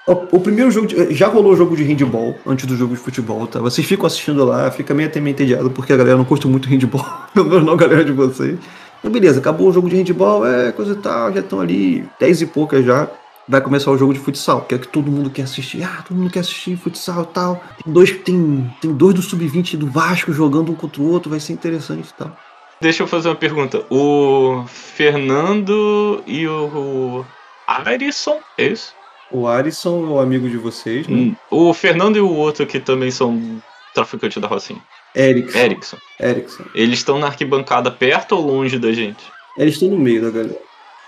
O, o primeiro jogo, de- já rolou o jogo de handball antes do jogo de futebol, tá? Vocês ficam assistindo lá, fica meio até meio entediado, porque a galera não curte muito handball, pelo menos não a galera de vocês. Então, beleza, acabou o jogo de handball, é coisa e tal, já estão ali, 10 e poucas já. Vai começar o jogo de futsal, que é o que todo mundo quer assistir. Ah, todo mundo quer assistir futsal e tal. Tem dois, tem, tem dois do sub-20 do Vasco jogando um contra o outro, vai ser interessante e tal. Deixa eu fazer uma pergunta. O Fernando e o Arison, é isso? O Arisson é o amigo de vocês, né? Hum, O Fernando e o outro que também são traficantes da Rocinha. Erickson. Erickson. Erickson. Eles estão na arquibancada perto ou longe da gente? Eles estão no meio da galera.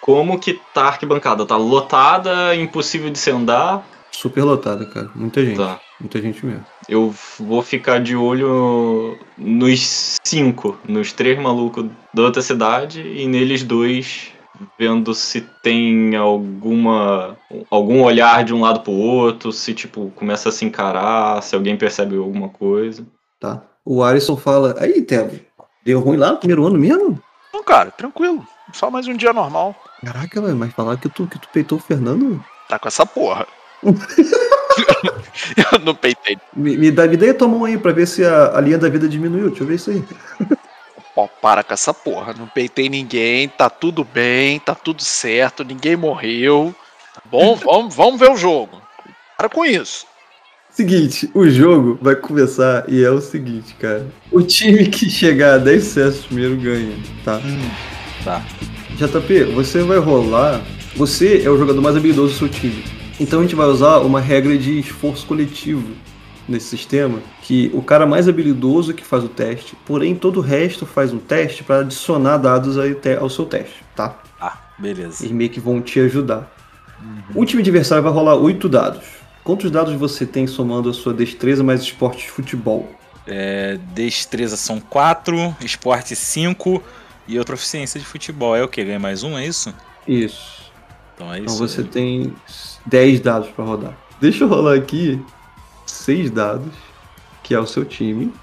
Como que tá a arquibancada? Tá lotada, impossível de se andar? Super lotada, cara. Muita gente. Tá. Muita gente mesmo. Eu vou ficar de olho nos cinco, nos três malucos da outra cidade e neles dois, vendo se tem alguma algum olhar de um lado pro outro, se tipo começa a se encarar, se alguém percebe alguma coisa. Tá. O Arisson fala, aí, Tebo, deu ruim lá no primeiro ano mesmo? Não, cara, tranquilo. Só mais um dia normal. Caraca, velho, mas falar que tu, que tu peitou o Fernando? Tá com essa porra. eu não peitei. Me, me dá, me dá a tua mão aí pra ver se a, a linha da vida diminuiu. Deixa eu ver isso aí. Pô, para com essa porra. Não peitei ninguém, tá tudo bem, tá tudo certo, ninguém morreu. Tá bom? vamos, vamos ver o jogo. Para com isso. Seguinte, o jogo vai começar e é o seguinte, cara. O time que chegar a 10 sucessos primeiro ganha, tá? Tá. JP, você vai rolar. Você é o jogador mais habilidoso do seu time. Então a gente vai usar uma regra de esforço coletivo nesse sistema, que o cara mais habilidoso que faz o teste, porém todo o resto faz um teste para adicionar dados ao seu teste, tá? Ah, beleza. Eles meio que vão te ajudar. O time adversário vai rolar 8 dados. Quantos dados você tem somando a sua destreza mais esporte de futebol? É, destreza são 4, esporte 5 e a proficiência de futebol. É o que? Ganha mais um, é isso? Isso. Então é Então isso. você tem 10 dados para rodar. Deixa eu rolar aqui 6 dados, que é o seu time.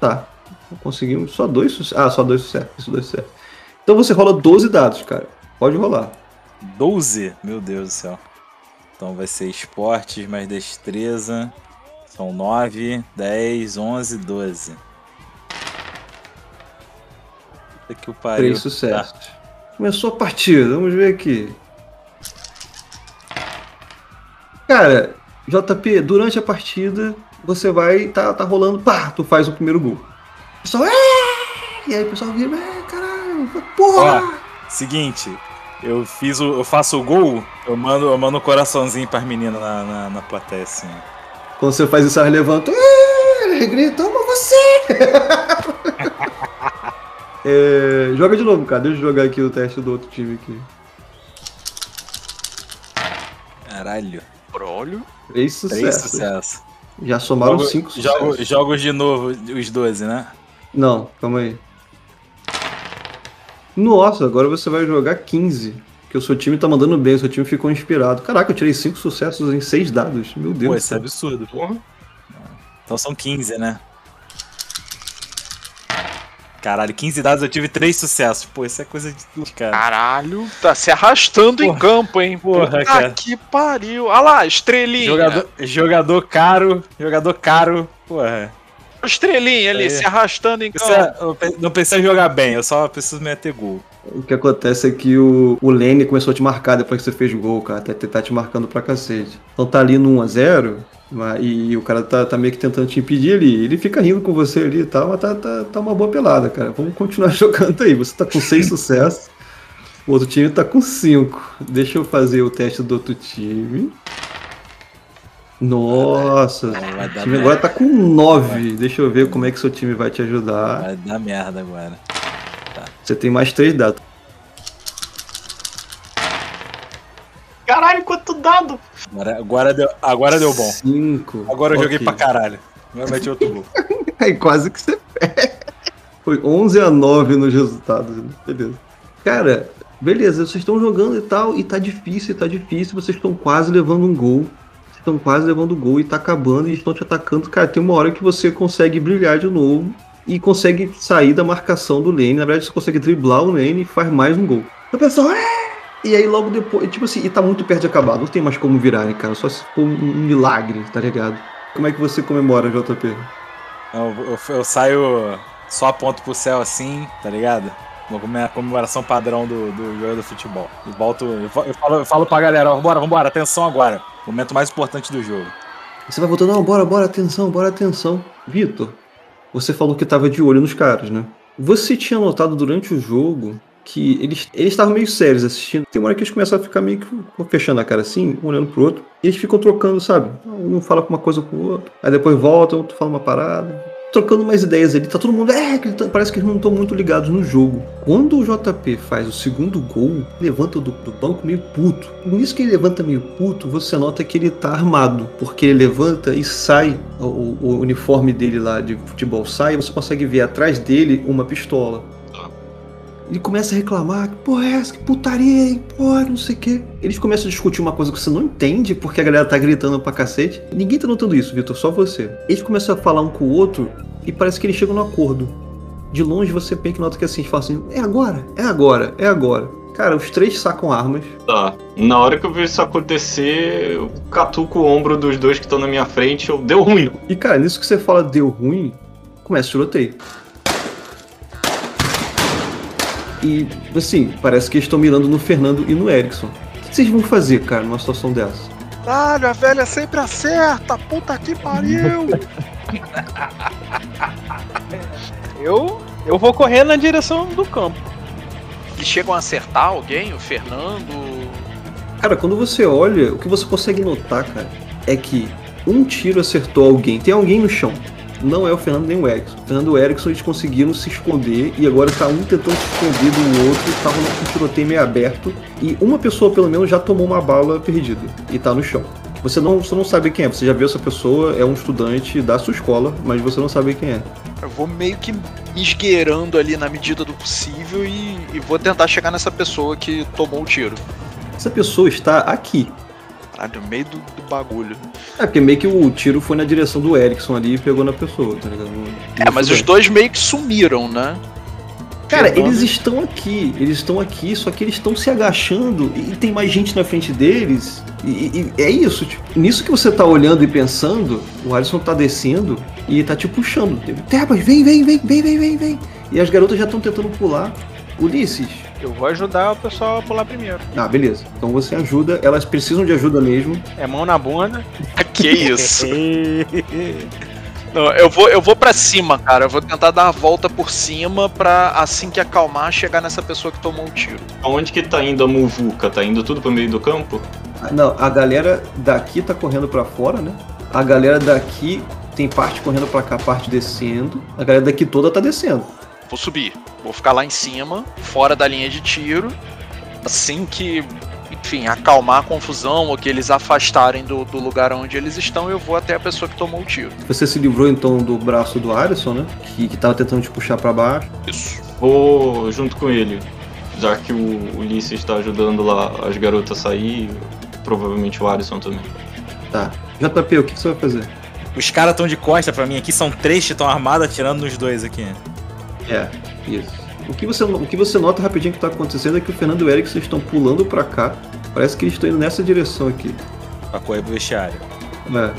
Tá. Conseguimos só dois sucessos. Ah, só dois sucessos. Isso, dois sucessos. Então você rola 12 dados, cara. Pode rolar. 12? Meu Deus do céu. Então vai ser esportes mais destreza. São 9, 10, 11, 12. Puta que o pariu. Três sucessos. Começou a partida, vamos ver aqui. Cara, JP, durante a partida, você vai, tá, tá rolando, pá, tu faz o primeiro gol. O pessoal, é! E aí o pessoal vira, é, caralho, porra! Ó, seguinte, eu fiz o, eu faço o gol, eu mando, eu mando um coraçãozinho pras meninas na, na, na plateia, assim. Quando você faz isso, elas levantam, é, gritam, toma você! É, joga de novo, cara, deixa eu jogar aqui o teste do outro time aqui. Caralho. Brolho. Três Três sucessos. sucessos. Já somaram Jogo- cinco sucessos. jogo, jogos de novo, os 12, né? Não, calma aí. Nossa, agora você vai jogar 15. Porque o seu time tá mandando bem, o seu time ficou inspirado. Caraca, eu tirei 5 sucessos em 6 dados. Meu Deus. Pô, isso é absurdo. Então são 15, né? Caralho, 15 dados eu tive 3 sucessos. Pô, isso é coisa de Deus, cara. Caralho, tá se arrastando em Porra. campo, hein? Porra, Puta cara. que pariu. Olha lá, estrelinha. Jogador, jogador caro, jogador caro. Porra. Estrelinha ali, Aí. se arrastando em campo. Precisa- eu pe- não precisa jogar bem, eu só preciso meter gol. O que acontece é que o, o Lene começou a te marcar depois que você fez gol, cara. Tá, tá te marcando pra cacete. Então tá ali no 1x0. mas- E o cara tá, tá meio que tentando te impedir ali. Ele fica rindo com você ali e tal, mas tá, tá, tá uma boa pelada, cara. Vamos continuar jogando aí. Você tá com 6 sucessos. O outro time tá com 5. Deixa eu fazer o teste do outro time. Nossa, o time merda. agora tá com 9. Deixa eu ver como é que seu time vai te ajudar. Vai dar merda agora. Você tem mais 3 dados. Caralho, quanto dado. Agora, agora, deu, agora deu bom. Cinco. Agora eu joguei Ok. pra caralho. Agora meti outro gol. Aí quase que você perde. Foi 11 a 9 nos resultados. né? Beleza. Cara, beleza, vocês estão jogando e tal, e tá difícil, tá difícil, vocês estão quase levando um gol. Estão quase levando gol e tá acabando e estão te atacando. Cara, tem uma hora que você consegue brilhar de novo e consegue sair da marcação do Lane. Na verdade, você consegue driblar o Lane e faz mais um gol. O pessoal, é! E aí logo depois, tipo assim, e tá muito perto de acabar. Não tem mais como virar, cara? Só se for um milagre, tá ligado? Como é que você comemora, JP? Eu, eu- eu saio, só aponto pro céu assim, tá ligado? Uma come- comemoração padrão do, do jogador de futebol. E volto, eu fa- eu falo, eu falo pra galera, ó, vambora, vambora, atenção agora. Momento mais importante do jogo. Você vai voltando, não, bora, bora, atenção, bora, atenção. Vitor, você falou que tava de olho nos caras, né? Você tinha notado durante o jogo que eles eles estavam meio sérios assistindo. Tem uma hora que eles começam a ficar meio que fechando a cara assim, um olhando pro outro. E eles ficam trocando, sabe? Um fala uma coisa com o outro. Aí depois volta, outro fala uma parada. Trocando umas ideias ali. Tá todo mundo. É, gritando. parece que eles não estão muito ligados no jogo. Quando o JP faz o segundo gol, levanta do, do banco meio puto. Nisso que ele levanta meio puto, você nota que ele tá armado. Porque ele levanta e sai, o, o uniforme dele lá de futebol sai, e você consegue ver atrás dele uma pistola. Ele começa a reclamar, que porra é essa, que putaria, hein? Porra, não sei o quê. Eles começam a discutir uma coisa que você não entende, porque a galera tá gritando pra cacete. Ninguém tá notando isso, Vitor, só você. Eles começam a falar um com o outro e parece que eles chegam no acordo. De longe você bem que nota que assim, eles falam assim, é agora, é agora, é agora. Cara, os três sacam armas. Tá. Na hora que eu vejo isso acontecer, eu catuco o ombro dos dois que estão na minha frente, eu deu ruim. E cara, nisso que você fala deu ruim, começa o tiroteio. E assim, parece que eles estão mirando no Fernando e no Erickson. O que vocês vão fazer, cara, numa situação dessa? Caralho, a velha sempre acerta! Puta que pariu! Eu, eu vou correr na direção do campo. Eles chegam a acertar alguém, o Fernando. Cara, quando você olha, o que você consegue notar, cara, é que um tiro acertou alguém. Tem alguém no chão. Não é o Fernando nem o Erickson. O Fernando e o Erickson eles conseguiram se esconder e agora tá um tentando se esconder do outro. Tava num tiroteio meio aberto e uma pessoa pelo menos já tomou uma bala perdida e tá no chão. Você não, você não sabe quem é, você já viu essa pessoa, é um estudante da sua escola, mas você não sabe quem é. Eu vou meio que me esgueirando ali na medida do possível e, e vou tentar chegar nessa pessoa que tomou o tiro. Essa pessoa está aqui. Caralho, no meio do, do bagulho. É, porque meio que o tiro foi na direção do Erickson ali e pegou na pessoa, tá ligado? No- É, mas os dois meio que sumiram, né? Cara, eles estão aqui, eles estão aqui, só que eles estão se agachando e tem mais gente na frente deles. E, e- e é isso, tipo, nisso que você tá olhando e pensando, o Alisson tá descendo e tá te puxando. Tebas, vem, vem, vem, vem, vem, vem, vem. E as garotas já estão tentando pular. Ulisses. Eu vou ajudar o pessoal a pular primeiro. Ah, beleza. Então você ajuda, elas precisam de ajuda mesmo. É mão na bunda. Que isso? Não, eu vou, eu vou para cima, cara. Eu vou tentar dar a volta por cima pra assim que acalmar chegar nessa pessoa que tomou o tiro. Aonde que tá indo a muvuca? Tá indo tudo pro meio do campo? Ah, Não, a galera daqui tá correndo pra fora, né? A galera daqui tem parte correndo pra cá, parte descendo. A galera daqui toda tá descendo. Vou subir. Vou ficar lá em cima, fora da linha de tiro. Assim que, enfim, acalmar a confusão ou que eles afastarem do, do lugar onde eles estão, eu vou até a pessoa que tomou o tiro. Você se livrou então do braço do Alisson, né? Que, que tava tentando te puxar pra baixo. Isso. Vou junto com ele. Já que o Ulisses tá ajudando lá as garotas a sair, provavelmente o Alisson também. Tá. JP, o que, que você vai fazer? Os caras estão de costa pra mim aqui, são três que estão armados atirando nos dois aqui. É, isso. O que, você, o que você nota rapidinho que tá acontecendo é que o Fernando e o Erickson estão pulando pra cá. Parece que eles estão indo nessa direção aqui. Pra correr pro vestiário. É.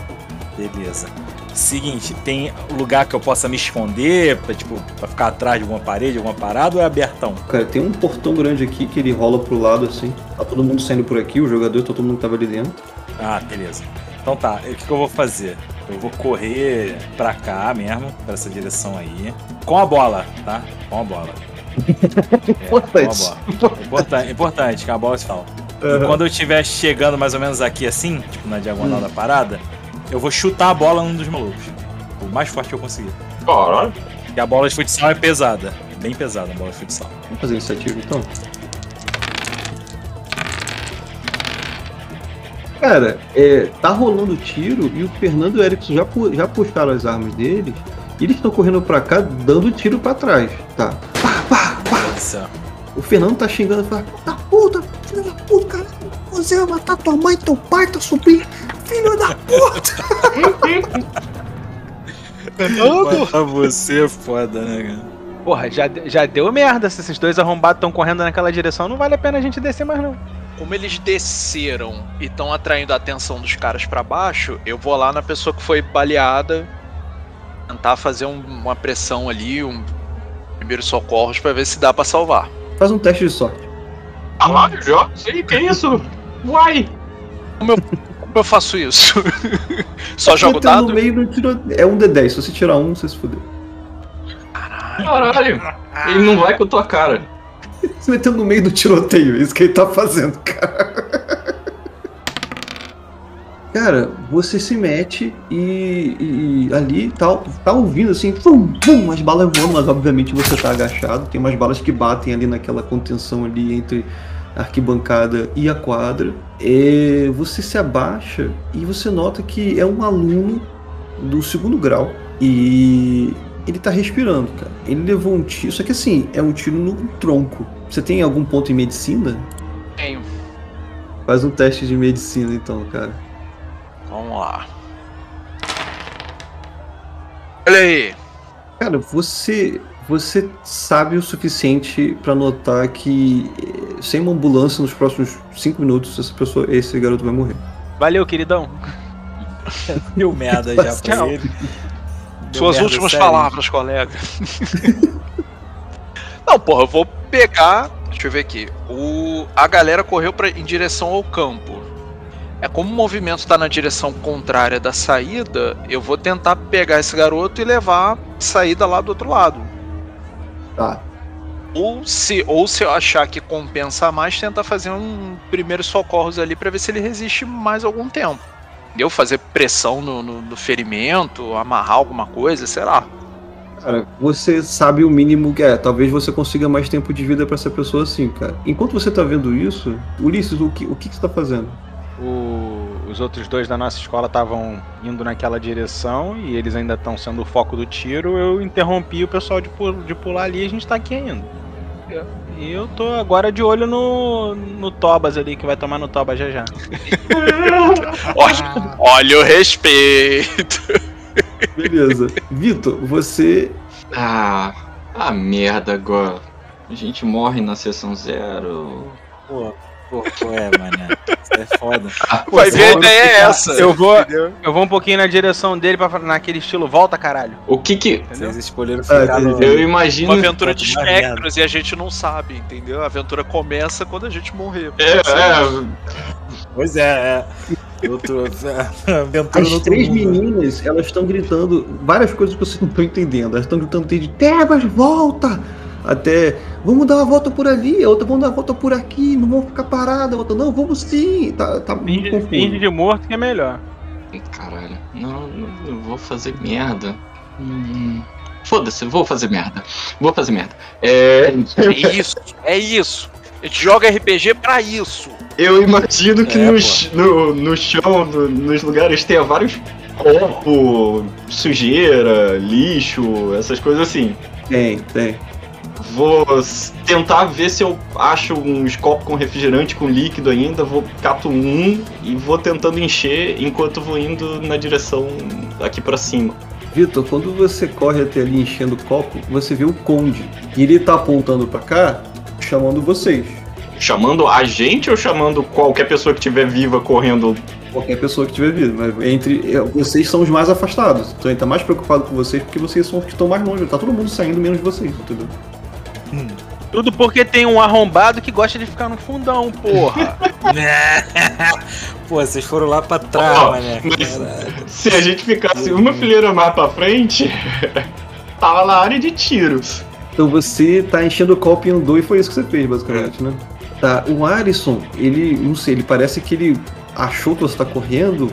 Beleza. Seguinte, tem lugar que eu possa me esconder, pra, tipo, pra ficar atrás de alguma parede, alguma parada, ou é abertão? Cara, tem um portão grande aqui que ele rola pro lado assim. Tá todo mundo saindo por aqui, o jogador, tá todo mundo que tava ali dentro. Ah, beleza. Então tá, o que, que eu vou fazer? Eu vou correr pra cá mesmo, pra essa direção aí. Com a bola, tá? Com a bola. É, Importante. Com a bola. Importante, importante, que a bola se fala. E quando eu estiver chegando mais ou menos aqui assim, tipo na diagonal da parada, eu vou chutar a bola num dos malucos. O mais forte que eu conseguir. Caralho. E a bola de futsal é pesada. Bem pesada a bola de futsal. Vamos fazer iniciativa então? Cara, é, tá rolando tiro e o Fernando e o Erickson já, já puxaram as armas deles e eles estão correndo pra cá dando tiro pra trás, tá? Pá, pá, pá. Nossa. O Fernando tá xingando e fala: Puta puta, filho da puta, cara. Você vai matar tua mãe, teu pai, teu sobrinho, filho da puta. Matar você é foda, né, cara? Porra, já, já deu merda. Se esses dois arrombados estão correndo naquela direção, não vale a pena a gente descer mais, não. Como eles desceram e estão atraindo a atenção dos caras pra baixo, eu vou lá na pessoa que foi baleada, tentar fazer um- uma pressão ali, um primeiro socorros pra ver se dá pra salvar. Faz um teste de sorte. Caralho, joga isso aí, que isso? Uai! Como eu faço isso? Só jogo Você tá no dado? meio do tiro... É um D10, se você tirar um, você se fudeu. Caralho! Ele não vai com a tua cara. Se meteu no meio do tiroteio, é isso que ele tá fazendo, cara. Cara, você se mete e, e ali tá, tá ouvindo assim, pum, pum, as balas voando, mas obviamente você tá agachado. Tem umas balas que batem ali naquela contenção ali entre a arquibancada e a quadra. É, você se abaixa e você nota que é um aluno do segundo grau e ele tá respirando, cara. Ele levou um tiro, só que assim, é um tiro no tronco. Você tem algum ponto em medicina? Tenho. Faz um teste de medicina então, cara. Vamos lá. Olha aí. Cara, você você sabe o suficiente pra notar que eh, sem uma ambulância nos próximos 5 minutos essa pessoa, esse garoto vai morrer. Valeu, queridão. Deu merda já pra ele. Suas últimas séria. palavras, colega. Não, porra, eu vou pegar. Deixa eu ver aqui. O, a galera correu pra, em direção ao campo. É como o movimento tá na direção contrária da saída, eu vou tentar pegar esse garoto e levar a saída lá do outro lado. Tá. Ou se, ou se eu achar que compensa mais, tentar fazer um primeiro socorros ali pra ver se ele resiste mais algum tempo. Entendeu? Fazer pressão no, no- no ferimento, amarrar alguma coisa, sei lá. Cara, você sabe o mínimo que é. Talvez você consiga mais tempo de vida pra essa pessoa assim, cara. Enquanto você tá vendo isso, Ulisses, o que, o que, que você tá fazendo? O- os outros dois da nossa escola estavam indo naquela direção e eles ainda estão sendo o foco do tiro. Eu interrompi o pessoal de, de pular ali e a gente tá aqui ainda. E eu tô agora de olho no, no Tobas ali, que vai tomar no Tobas já já. Olha, olha o respeito. Beleza. Vitor, você. Ah, a merda agora. A gente morre na sessão zero. Pô, pô, pô, é, mané. Isso é foda. Vai ver, a ideia é essa. Eu vou, eu vou um pouquinho na direção dele pra falar naquele estilo volta, caralho. O que que. Entendeu? Vocês escolheram Ah, ficar no... Eu imagino. Uma aventura de espectros e a gente não sabe, entendeu? A aventura começa quando a gente morrer. É, é, Pois é, é. Outro... As três mundo. meninas, elas estão gritando várias coisas que vocês não estão entendendo. Elas estão gritando desde Tebas, volta! Até vamos dar uma volta por ali, a outra vamos dar uma volta por aqui, não vamos ficar parada, a outra não, vamos sim. Tá, tá muito Finge, finge de morto que é melhor. Caralho, não, não, eu vou fazer merda. Hum, Foda-se, vou fazer merda. Vou fazer merda. É, É isso, é isso. A gente joga RPG pra isso. eu imagino que É, no, pô. ch- no, no chão, no- nos lugares, tenha vários copos, sujeira, lixo, essas coisas assim. Tem, tem. Vou tentar ver se eu acho uns copos com refrigerante com líquido ainda. Vou cato um e vou tentando encher enquanto vou indo na direção aqui pra cima. Vitor, quando você corre até ali enchendo o copo, você vê o Conde. E ele tá apontando pra cá, chamando vocês. Chamando a gente ou chamando qualquer pessoa que estiver viva correndo? Qualquer pessoa que tiver vindo, mas entre. é, Vocês são os mais afastados. Então ele tá mais preocupado com vocês porque vocês são os que estão mais longe. Tá todo mundo saindo menos vocês, entendeu? Tudo porque tem um arrombado que gosta de ficar no fundão, porra. Pô, vocês foram lá pra trás, Ó, mané. mas- Caralho. Se a gente ficasse uma fileira mais pra frente, tava na área de tiros. Então você tá enchendo o copo e andou e foi isso que você fez, basicamente, né? Tá, o Alisson, ele, não sei, ele parece que ele achou que você tá correndo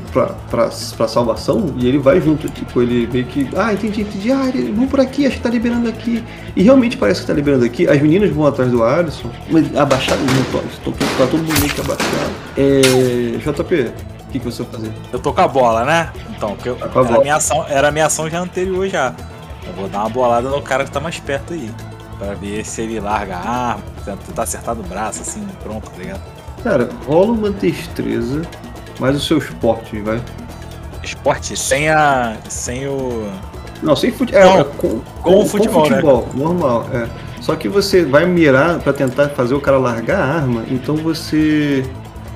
pra salvação e ele vai junto. Tipo, ele vê que, ah, entendi, entendi, ah, ele, vamos por aqui, acho que tá liberando aqui. E realmente parece que tá liberando aqui. As meninas vão atrás do Alisson, mas abaixadas não estão, estão tá todo mundo meio que abaixado. É. JP, que, que você vai fazer? Eu tô com a bola, né? Então, porque eu, Tá era, minha ação, era a minha ação já anterior já. Eu vou dar uma bolada no cara que tá mais perto aí. Pra ver se ele larga a arma, tentar acertar no braço, assim, pronto, tá ligado? Cara, rola uma destreza, mais o seu esporte, vai. Esporte sem a. sem o. Não, sem futebol. Não, é, com, com o futebol, né? normal, é. Só que você vai mirar pra tentar fazer o cara largar a arma, então você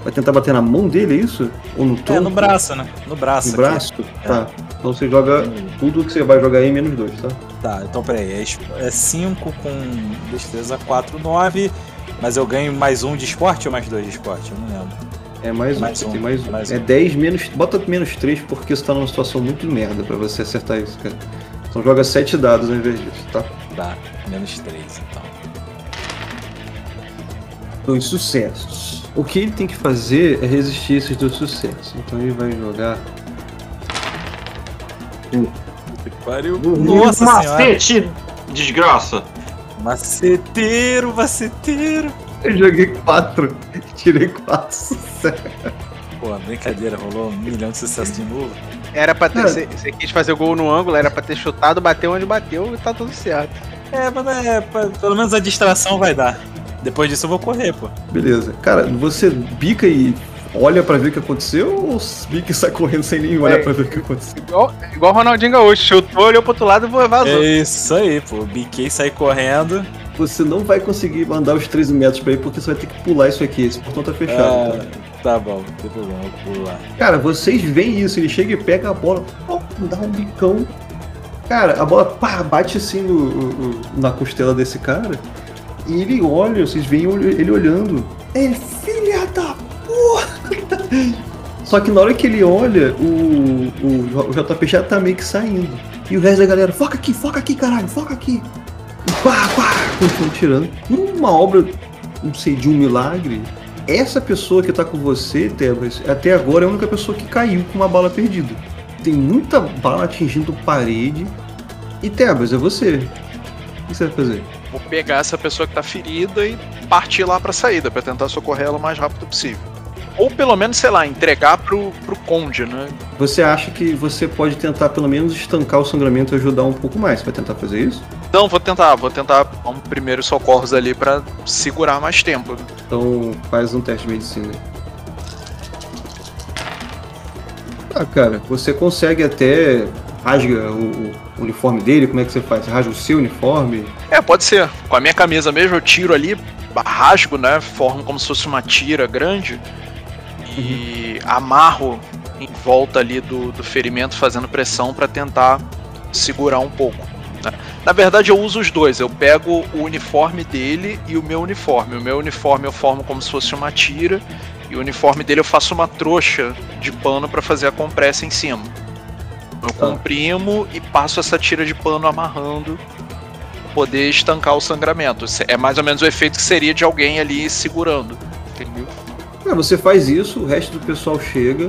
vai tentar bater na mão dele, é isso? Ou no É, tronco? no braço, né? No braço. No aqui. braço? Tá. Então você joga tudo que você vai jogar aí menos dois, tá? Tá, então peraí. É 5 com destreza 4, 9. Mas eu ganho mais um de esporte ou mais dois de esporte? Eu não lembro. É mais um, Mais você um, tem mais um. mais é um. 10 menos. Bota menos 3 porque você tá numa situação muito merda pra você acertar isso, cara. Então joga 7 dados ao invés disso, tá? Tá, menos 3 então. Dois sucessos. O que ele tem que fazer é resistir esses dois sucessos. Então ele vai jogar. Que pariu. Nossa senhora. Macete! Desgraça! Maceteiro, maceteiro. Eu joguei 4. Tirei 4 sucessos. Pô, brincadeira, rolou um milhão de sucesso de novo. Era pra ter. Cara. Você quis fazer o gol no ângulo, era pra ter chutado, bateu onde bateu e tá tudo certo. É, mas é, pelo menos a distração vai dar. Depois disso eu vou correr, pô. Beleza. Cara, você bica e olha pra ver o que aconteceu ou bica e sai correndo sem nem olhar É. pra ver o que aconteceu? Igual, igual o Ronaldinho Gaúcho, chutou, olhou pro outro lado e vazou. É isso aí, pô. Biquei, saí correndo. Você não vai conseguir mandar os 13 metros pra aí porque você vai ter que pular isso aqui. Esse portão tá fechado. Ah, tá? tá bom, não tem problema, pulo lá. Cara, vocês veem isso, ele chega e pega a bola, ó, dá um bicão. Cara, a bola pá, bate assim no, no- na costela desse cara. E ele olha, vocês veem ele olhando. É porra! Só que na hora que ele olha, o, o, o JP já tá meio que saindo. E o resto da galera, foca aqui, foca aqui, caralho, foca aqui. E pá, pá, continuam tirando. Uma obra, não sei, de um milagre, essa pessoa que tá com você, Tebas, até agora é a única pessoa que caiu com uma bala perdida. Tem muita bala atingindo parede. E Tebas, é você. O que você vai fazer? Vou pegar essa pessoa que tá ferida e partir lá pra saída, pra tentar socorrer ela o mais rápido possível. Ou pelo menos, sei lá, entregar pro, pro conde, né? Você acha que você pode tentar pelo menos estancar o sangramento e ajudar um pouco mais? Você vai tentar fazer isso? Então, vou tentar, vou tentar um primeiro socorros ali pra segurar mais tempo. Então faz um teste de medicina. Ah, cara, você consegue até rasga o, o uniforme dele, como é que você faz? Você rasga o seu uniforme? É, pode ser. Com a minha camisa mesmo, eu tiro ali, rasgo, né? Formo como se fosse uma tira grande e amarro em volta ali do, do ferimento, fazendo pressão pra tentar segurar um pouco. né? Na verdade, eu uso os dois. Eu pego o uniforme dele e o meu uniforme. O meu uniforme eu formo como se fosse uma tira e o uniforme dele eu faço uma trouxa de pano pra fazer a compressa em cima. Eu Tá. comprimo e passo essa tira de pano amarrando pra poder estancar o sangramento. É mais ou menos o efeito que seria de alguém ali segurando. Entendeu? Ah, você faz isso, o resto do pessoal chega.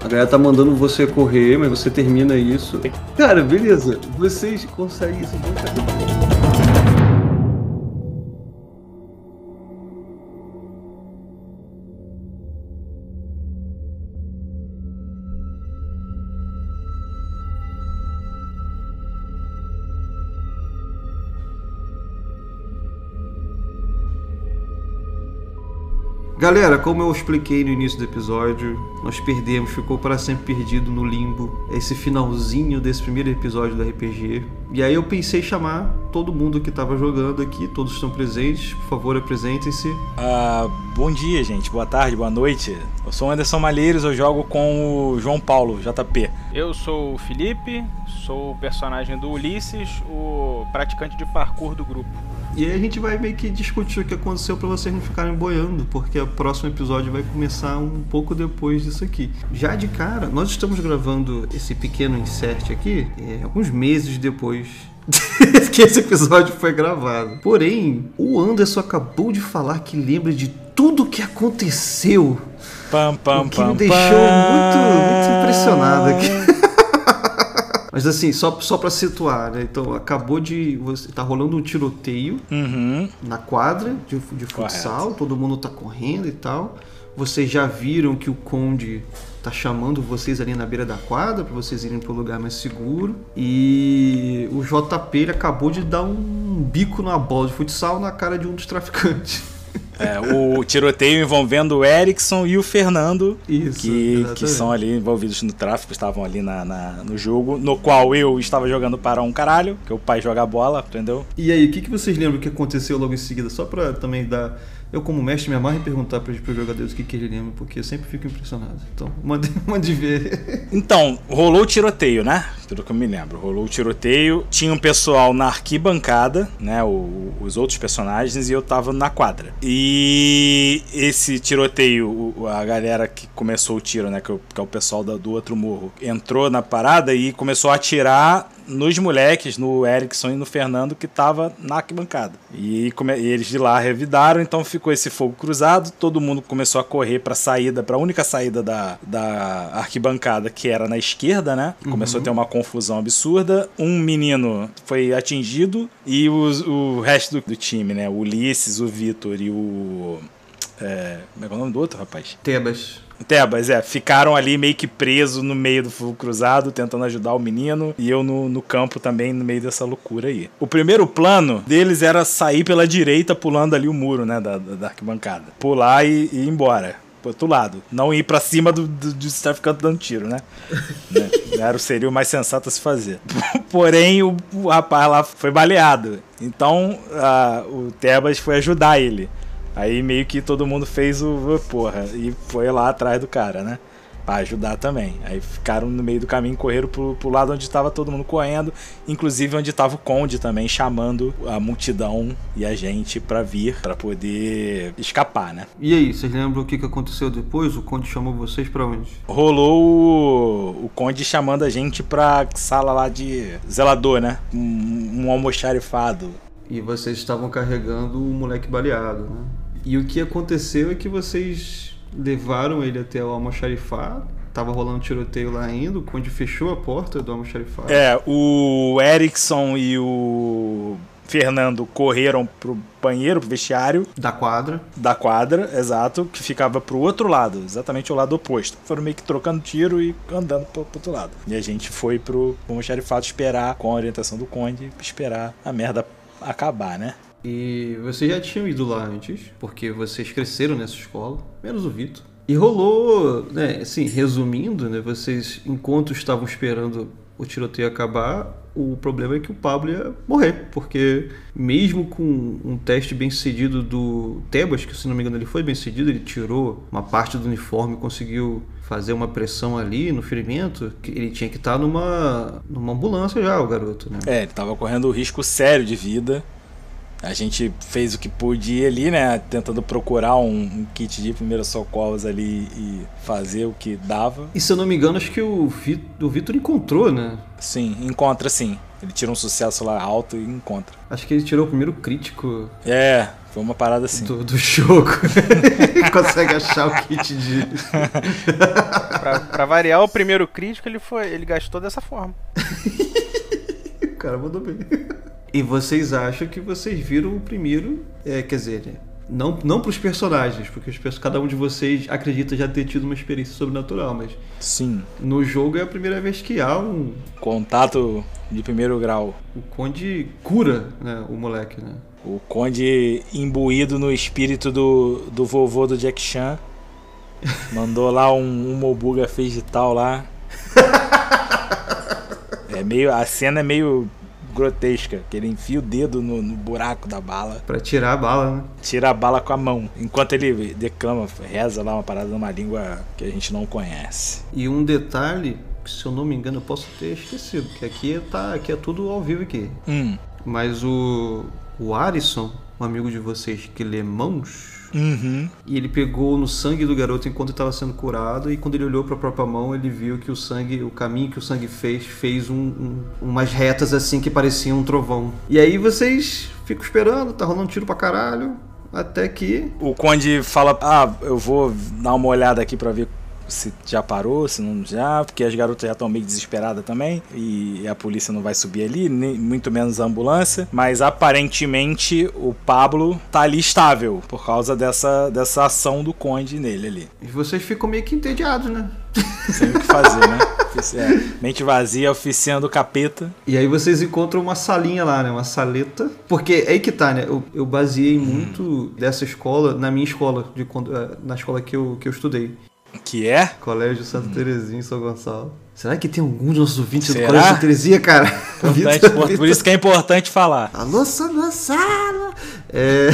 A galera tá mandando você correr, mas você termina isso. Cara, beleza. Vocês conseguem isso. Galera, como eu expliquei no início do episódio, nós perdemos, ficou para sempre perdido no limbo esse finalzinho desse primeiro episódio do RPG. E aí eu pensei em chamar todo mundo que estava jogando aqui, todos estão presentes, por favor apresentem-se. Ah, bom dia, gente. Boa tarde, boa noite. Eu sou o Anderson Malheiros, eu jogo com o João Paulo, JP. Eu sou o Felipe, sou o personagem do Ulisses, o praticante de parkour do grupo. E aí a gente vai meio que discutir o que aconteceu para vocês não ficarem boiando, porque o próximo episódio vai começar um pouco depois disso aqui. Já de cara, nós estamos gravando esse pequeno insert aqui é, alguns meses depois que esse episódio foi gravado. Porém, o Anderson acabou de falar que lembra de tudo que aconteceu. Pam, pam, o que pam, me deixou muito, muito impressionado aqui. Mas assim, só, só pra situar, né? Então, acabou de. Você, tá rolando um tiroteio Uhum. na quadra de, de futsal, todo mundo tá correndo e tal. Vocês já viram que o Conde tá chamando vocês ali na beira da quadra para vocês irem para o lugar mais seguro. E o JP acabou de dar um bico na bola de futsal na cara de um dos traficantes. É, o tiroteio envolvendo o Erickson e o Fernando, Isso, que, que são ali envolvidos no tráfico, estavam ali na, na- no jogo, no qual eu estava jogando para um caralho, que o pai joga bola, entendeu? E aí, o que, que vocês lembram que aconteceu logo em seguida? Só pra também dar. Eu, como mestre, me amarro em perguntar para os jogadores o que, que eles lembram, porque eu sempre fico impressionado. Então, mande, mande ver. Então, rolou o tiroteio, né? Pelo que eu me lembro. Rolou o tiroteio. Tinha um pessoal na arquibancada, né? o- os outros personagens, e eu tava na quadra. E esse tiroteio, a galera que começou o tiro, né? Que, é o- é pessoal do outro morro, entrou na parada e começou a atirar nos moleques, no Erickson e no Fernando, que tava na arquibancada. E, e eles de lá revidaram, então ficou esse fogo cruzado. Todo mundo começou a correr pra saída, pra única saída da, da arquibancada, que era na esquerda, né? Começou a ter uma confusão absurda. Um menino foi atingido e os- o resto do, do time, né? O Ulisses, o Vitor e o. É, como é que é o nome do outro, rapaz? Tebas. Tebas, é, ficaram ali meio que presos no meio do fogo cruzado, tentando ajudar o menino, e eu no, no campo também, no meio dessa loucura aí. O primeiro plano deles era sair pela direita, pulando ali o muro, né, da, da da arquibancada. Pular e, e ir embora. Pro outro lado. Não ir pra cima do, do, dos traficantes dando tiro, né? né? Era, seria o mais sensato a se fazer. Porém, o, o rapaz lá foi baleado. Então, a- o Tebas foi ajudar ele. Aí meio que todo mundo fez o porra e foi lá atrás do cara, né? Pra ajudar também. Aí ficaram no meio do caminho, correram pro, pro lado onde tava todo mundo correndo, inclusive onde tava o Conde também chamando a multidão e a gente pra vir, pra poder escapar, né? E aí, vocês lembram o que, que aconteceu depois? O Conde chamou vocês pra onde? Rolou o, o Conde chamando a gente pra sala lá de zelador, né? Um, um almoxarifado. E vocês estavam carregando o moleque baleado, né? E o que aconteceu é que vocês levaram ele até o almoxarifado. Tava rolando tiroteio lá ainda, o Conde fechou a porta do almoxarifado. É, o Erickson e o Fernando correram pro banheiro, pro vestiário Da quadra. da quadra, exato, que ficava pro outro lado, exatamente o lado oposto. Foram meio que trocando tiro e andando pro, pro outro lado. E a gente foi pro almoxarifado esperar, com a orientação do Conde, esperar a merda acabar, né? E vocês já tinham ido lá antes, porque vocês cresceram nessa escola, menos o Vitor. E rolou, né, assim, resumindo, né, vocês, enquanto estavam esperando o tiroteio acabar, o problema é que o Pablo ia morrer, porque mesmo com um teste bem sucedido do Tebas, que se não me engano ele foi bem sucedido, ele tirou uma parte do uniforme, conseguiu fazer uma pressão ali no ferimento, ele tinha que estar numa, numa ambulância já, o garoto, né? É, ele tava correndo risco sério de vida. A gente fez o que podia ali, né? Tentando procurar um, um kit de primeiros socorros ali e fazer o que dava. E se eu não me engano, acho que o Vitor encontrou, né? Sim, encontra sim. Ele tira um sucesso lá alto e encontra. Acho que ele tirou o primeiro crítico É, foi uma parada assim. do, do jogo. Consegue achar o kit de. Pra, pra variar, o primeiro crítico ele foi, ele gastou dessa forma. O cara mandou bem. E vocês acham que vocês viram o primeiro. É, quer dizer, não, não pros personagens, porque os cada um de vocês acredita já ter tido uma experiência sobrenatural, mas Sim. no jogo é a primeira vez que há um. Contato de primeiro grau. O Conde cura né, o moleque, né? O Conde imbuído no espírito do, do vovô do Jack Chan. Mandou lá um, um Mobuga fez de tal lá. É meio, a cena é meio grotesca, que ele enfia o dedo no, no buraco da bala, Pra tirar a bala, né? tira a bala com a mão, enquanto ele declama, reza lá uma parada numa língua que a gente não conhece. E um detalhe, que se eu não me engano, eu posso ter esquecido, que aqui tá, aqui é tudo ao vivo aqui. Hum, Mas o, o Arisson, um amigo de vocês que lê mãos, uhum. e ele pegou no sangue do garoto enquanto estava sendo curado, e quando ele olhou para a própria mão, ele viu que o sangue, o caminho que o sangue fez, fez um, um- umas retas assim que pareciam um trovão. E aí vocês ficam esperando, tá rolando tiro pra caralho, até que O Conde fala: Ah, eu vou dar uma olhada aqui pra ver se já parou, se não já, porque as garotas já estão meio desesperadas também e a polícia não vai subir ali, nem, muito menos a ambulância. Mas aparentemente o Pablo tá ali estável por causa dessa, dessa ação do Conde nele ali. e vocês ficam meio que entediados, né? Sem o que fazer, né? É, mente vazia, oficina do capeta. E aí vocês encontram uma salinha lá, né? Uma saleta. Porque é aí que tá, né? Eu, eu baseei muito dessa escola na minha escola, de quando, eh, na escola que eu, que eu estudei. Que é? Colégio Santa Terezinha, em São Gonçalo. Será que tem algum dos nossos ouvintes do Será? Colégio Santa Terezinha, cara? Importante, por, por Vitor- isso que é importante falar. Alô, Sanassara! É,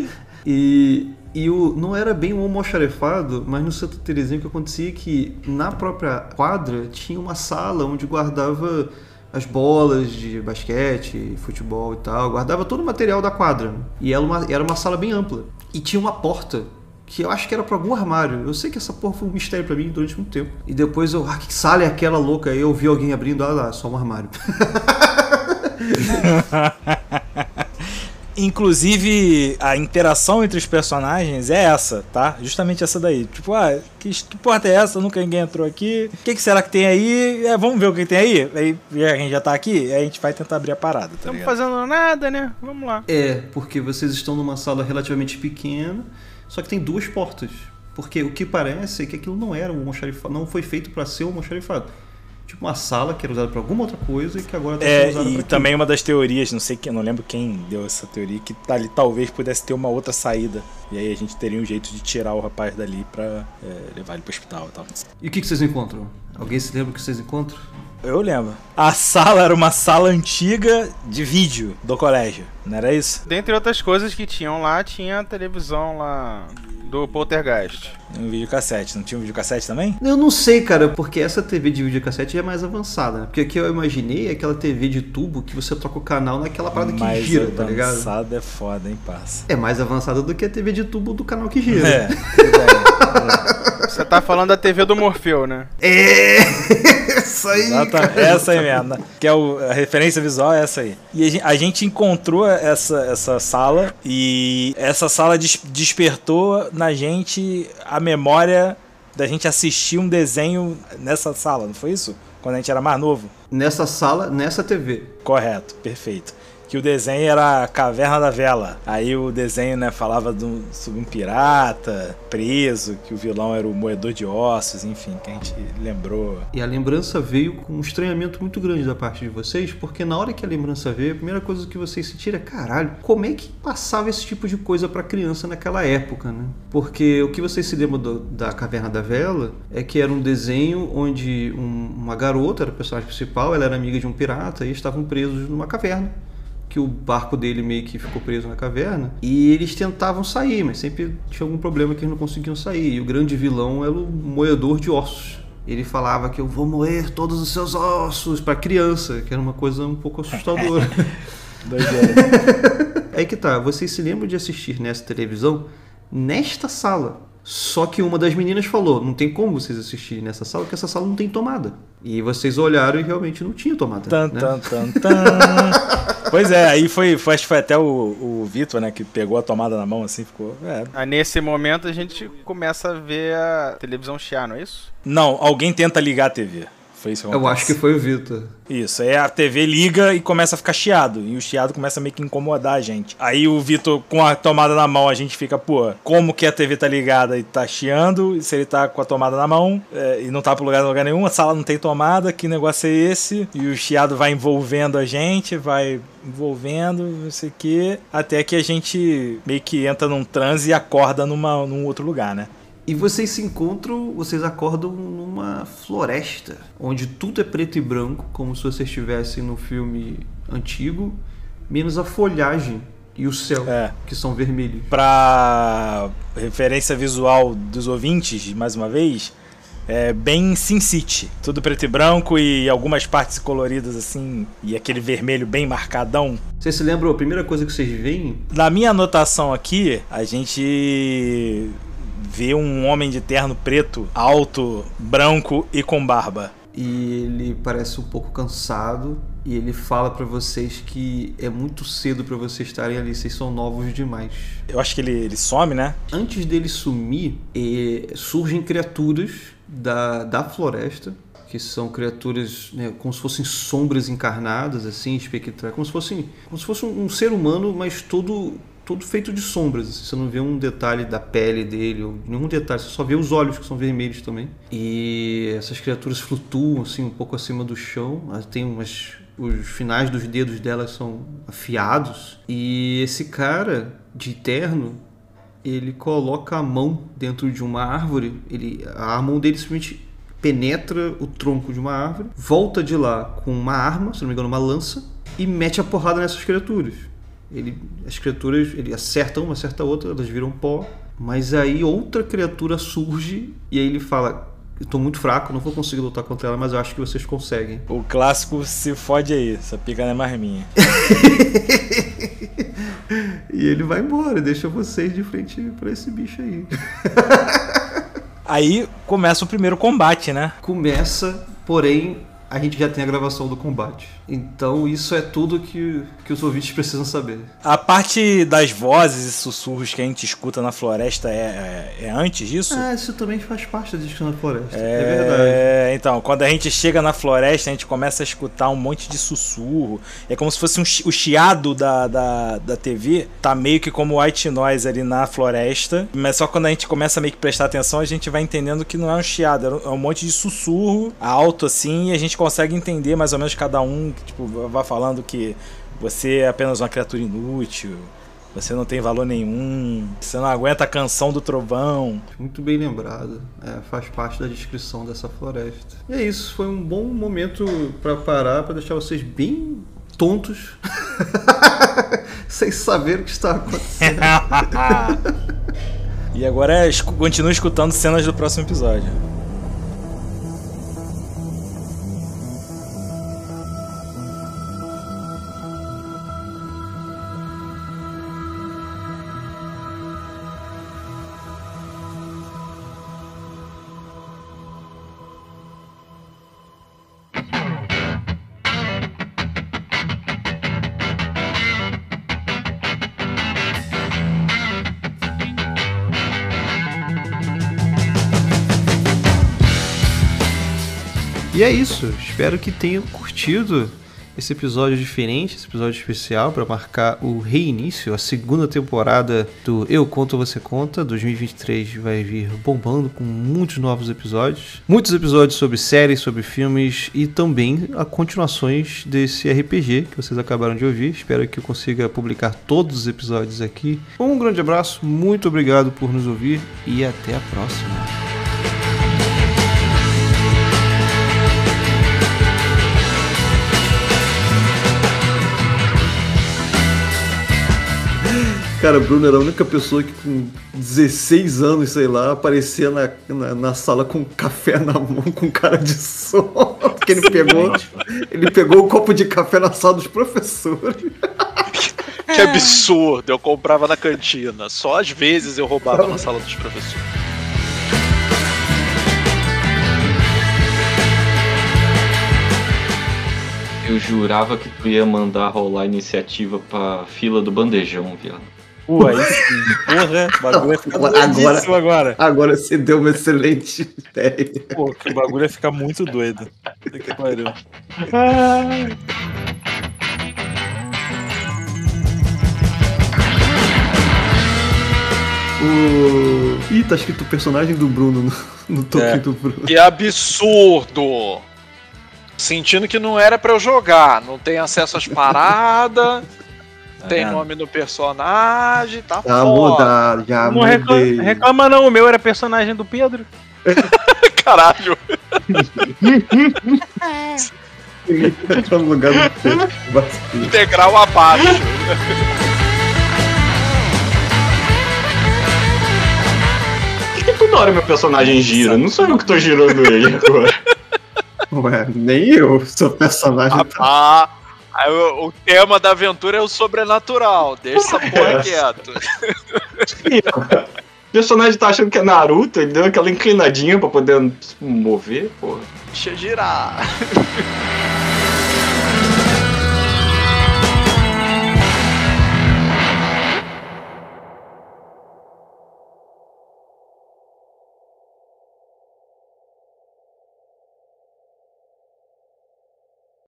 e e o, não era bem um almoxarifado, mas no Santa Terezinha o que acontecia é que na própria quadra tinha uma sala onde guardava as bolas de basquete, futebol e tal, guardava todo o material da quadra. E era uma, era uma sala bem ampla. E tinha uma porta que eu acho que era pra algum armário. Eu sei que essa porra foi um mistério pra mim durante muito tempo. E depois eu, ah, que sala é aquela louca? Aí eu vi alguém abrindo, ah lá, só um armário. Inclusive, a interação entre os personagens é essa, tá? Justamente essa daí. Tipo, ah, que, que porta é essa? Nunca ninguém entrou aqui. O que, que será que tem aí? É, vamos ver o que tem aí? Aí a gente já tá aqui, aí a gente vai tentar abrir a parada, tá Estamos fazendo nada, né? Vamos lá. É, porque vocês estão numa sala relativamente pequena, só que tem duas portas. Porque o que parece é que aquilo não era um almoxarifado, não foi feito para ser um almoxarifado. Tipo uma sala que era usada para alguma outra coisa e que agora está sendo É, usada e pra também uma das teorias, não sei quem, não lembro quem deu essa teoria, que ali talvez pudesse ter uma outra saída. E aí a gente teria um jeito de tirar o rapaz dali pra é, levar ele pro hospital e tal. E o que, que vocês encontram? Alguém se lembra o que vocês encontram? Eu lembro. A sala era uma sala antiga de vídeo do colégio, não era isso? Dentre outras coisas que tinham lá, tinha a televisão lá do Poltergeist. Um videocassete, não tinha um videocassete também? Eu não sei, cara, porque essa TV de videocassete é mais avançada, né? Porque o que eu imaginei é aquela TV de tubo que você troca o canal naquela parada que Mas gira, tá ligado? avançada é foda, hein, passa. É mais avançada do que a TV de tubo do canal que gira. É, tudo Você tá falando da TV do Morfeu, né? É! Isso aí! cara. essa aí mesmo. né? Que é o, a referência visual é essa aí. E a gen- a gente encontrou essa, essa sala e essa sala des- despertou na gente a memória da gente assistir um desenho nessa sala, não foi isso? Quando a gente era mais novo? Nessa sala, nessa TV. Correto, perfeito. Que o desenho era a Caverna da Vela. Aí o desenho, né, falava um- sobre um pirata preso, que o vilão era o moedor de ossos, enfim, que a gente lembrou. E a lembrança veio com um estranhamento muito grande da parte de vocês, porque na hora que a lembrança veio, a primeira coisa que vocês sentiram é, caralho, como é que passava esse tipo de coisa pra criança naquela época, né? Porque o que vocês se lembram do- da Caverna da Vela é que era um desenho onde um- uma garota era a personagem principal, ela era amiga de um pirata e estavam presos numa caverna. Que o barco dele meio que ficou preso na caverna. E eles tentavam sair, mas sempre tinha algum problema que eles não conseguiam sair. E o grande vilão era o moedor de ossos. Ele falava que eu vou moer todos os seus ossos pra criança, que era uma coisa um pouco assustadora. Doideira. Aí que tá, vocês se lembram de assistir nessa televisão nesta sala. Só que uma das meninas falou: não tem como vocês assistirem nessa sala, porque essa sala não tem tomada. E vocês olharam e realmente não tinha tomada. Tan, né? tan, tan, tan. pois é, aí foi, foi, acho que foi até o, o Vitor, né, que pegou a tomada na mão assim, ficou. É. Aí nesse momento a gente começa a ver a televisão chiar, não é isso? Não, alguém tenta ligar a TV. Foi isso que Eu acho que foi o Vitor. Isso, aí a TV liga e começa a ficar chiado. E o chiado começa a meio que incomodar a gente. Aí o Vitor, com a tomada na mão, a gente fica, pô, como que a TV tá ligada e tá chiando? E se ele tá com a tomada na mão é, e não tá pro lugar, lugar nenhum, a sala não tem tomada, que negócio é esse? E o chiado vai envolvendo a gente, vai envolvendo, não sei o quê, até que a gente meio que entra num transe e acorda numa, num outro lugar, né? E vocês se encontram, vocês acordam numa floresta, onde tudo é preto e branco, como se vocês estivessem no filme antigo, menos a folhagem e o céu, É. que são vermelhos. Pra referência visual dos ouvintes, mais uma vez, é bem Sin City. Tudo preto e branco e algumas partes coloridas assim, e aquele vermelho bem marcadão. Vocês se lembram, a primeira coisa que vocês veem Na minha anotação aqui, a gente vê um homem de terno preto, alto, branco e com barba. e ele parece um pouco cansado e ele fala pra vocês que é muito cedo pra vocês estarem ali, vocês são novos demais. Eu acho que ele, ele some, né? Antes dele sumir, surgem criaturas da, da floresta, que são criaturas né, como se fossem sombras encarnadas, assim, espectrais, como se fossem como se fosse um, um ser humano, mas todo todo feito de sombras. assim, Você não vê um detalhe da pele dele, ou nenhum detalhe, você só vê os olhos que são vermelhos também. E essas criaturas flutuam assim um pouco acima do chão. Têm umas os finais dos dedos delas são afiados. E esse cara de terno, ele coloca a mão dentro de uma árvore, ele a mão dele simplesmente penetra o tronco de uma árvore, volta de lá com uma arma, se não me engano, uma lança, e mete a porrada nessas criaturas. Ele, as criaturas, ele acerta uma, acerta outra, elas viram pó, mas aí outra criatura surge e aí ele fala: Eu tô muito fraco, não vou conseguir lutar contra ela, mas eu acho que vocês conseguem. O clássico se fode aí, essa pica não é mais minha. E ele vai embora, deixa vocês de frente pra esse bicho aí. Aí começa o primeiro combate, né? Começa, porém, a gente já tem a gravação do combate. Então isso é tudo que, que os ouvintes precisam saber. A parte das vozes e sussurros que a gente escuta na floresta é, é, é antes disso? Ah, isso também faz parte da discussão da floresta. É, verdade. É, então, quando a gente chega na floresta, a gente começa a escutar um monte de sussurro. É como se fosse um, o chiado da, da, da TV. Tá meio que como white noise ali na floresta. Mas só quando a gente começa a meio que prestar atenção, a gente vai entendendo que não é um chiado, é um monte de sussurro alto assim. E a gente consegue entender mais ou menos cada um. Que, Tipo, vai falando que você é apenas uma criatura inútil. Você não tem valor nenhum. Você não aguenta a canção do trovão. Muito bem lembrado. É, faz parte da descrição dessa floresta. E é isso, foi um bom momento pra parar, pra deixar vocês bem tontos. Sem saber o que está acontecendo. e agora é, continua escutando cenas do próximo episódio. Espero que tenham curtido esse episódio diferente, esse episódio especial para marcar o reinício, a segunda temporada do Eu Conto Você Conta. 2023 vai vir bombando com muitos novos episódios, muitos episódios sobre séries, sobre filmes e também a continuações desse RPG que vocês acabaram de ouvir. Espero que eu consiga publicar todos os episódios aqui. Um grande abraço, muito obrigado por nos ouvir e até a próxima. Cara, o Bruno era a única pessoa que com 16 anos, sei lá, aparecia na, na, na sala com café na mão, com cara de sono. Porque ele pegou, ele pegou o copo de café na sala dos professores. Que absurdo, eu comprava na cantina. Só às vezes eu roubava na sala dos professores. Eu jurava que tu ia mandar rolar a iniciativa pra fila do bandejão, viado. Pô, aí sim. Porra, o bagulho vai ficar Agora- doidíssimo agora. Agora você deu uma excelente ideia. Pô, que o bagulho vai ficar muito doido. Que pariu. O... Ih, tá escrito o personagem do Bruno no, no token É. do Bruno. Que absurdo! Sentindo que não era pra eu jogar. Não tem acesso às paradas, tem vendo? nome no personagem, tá Tá foda. mudado, já Não reclama, mudei. reclama não, o meu era personagem do Pedro. Caralho. tá no lugar do Pedro. Integral abaixo. Por que toda hora meu personagem gira? Não sou eu que tô girando ele agora. Ué, nem eu, seu personagem tá. Ah, aí o, o tema da aventura é o sobrenatural. Deixa essa porra quieto. O personagem tá achando que é Naruto, ele deu aquela inclinadinha pra poder mover, porra. Deixa girar.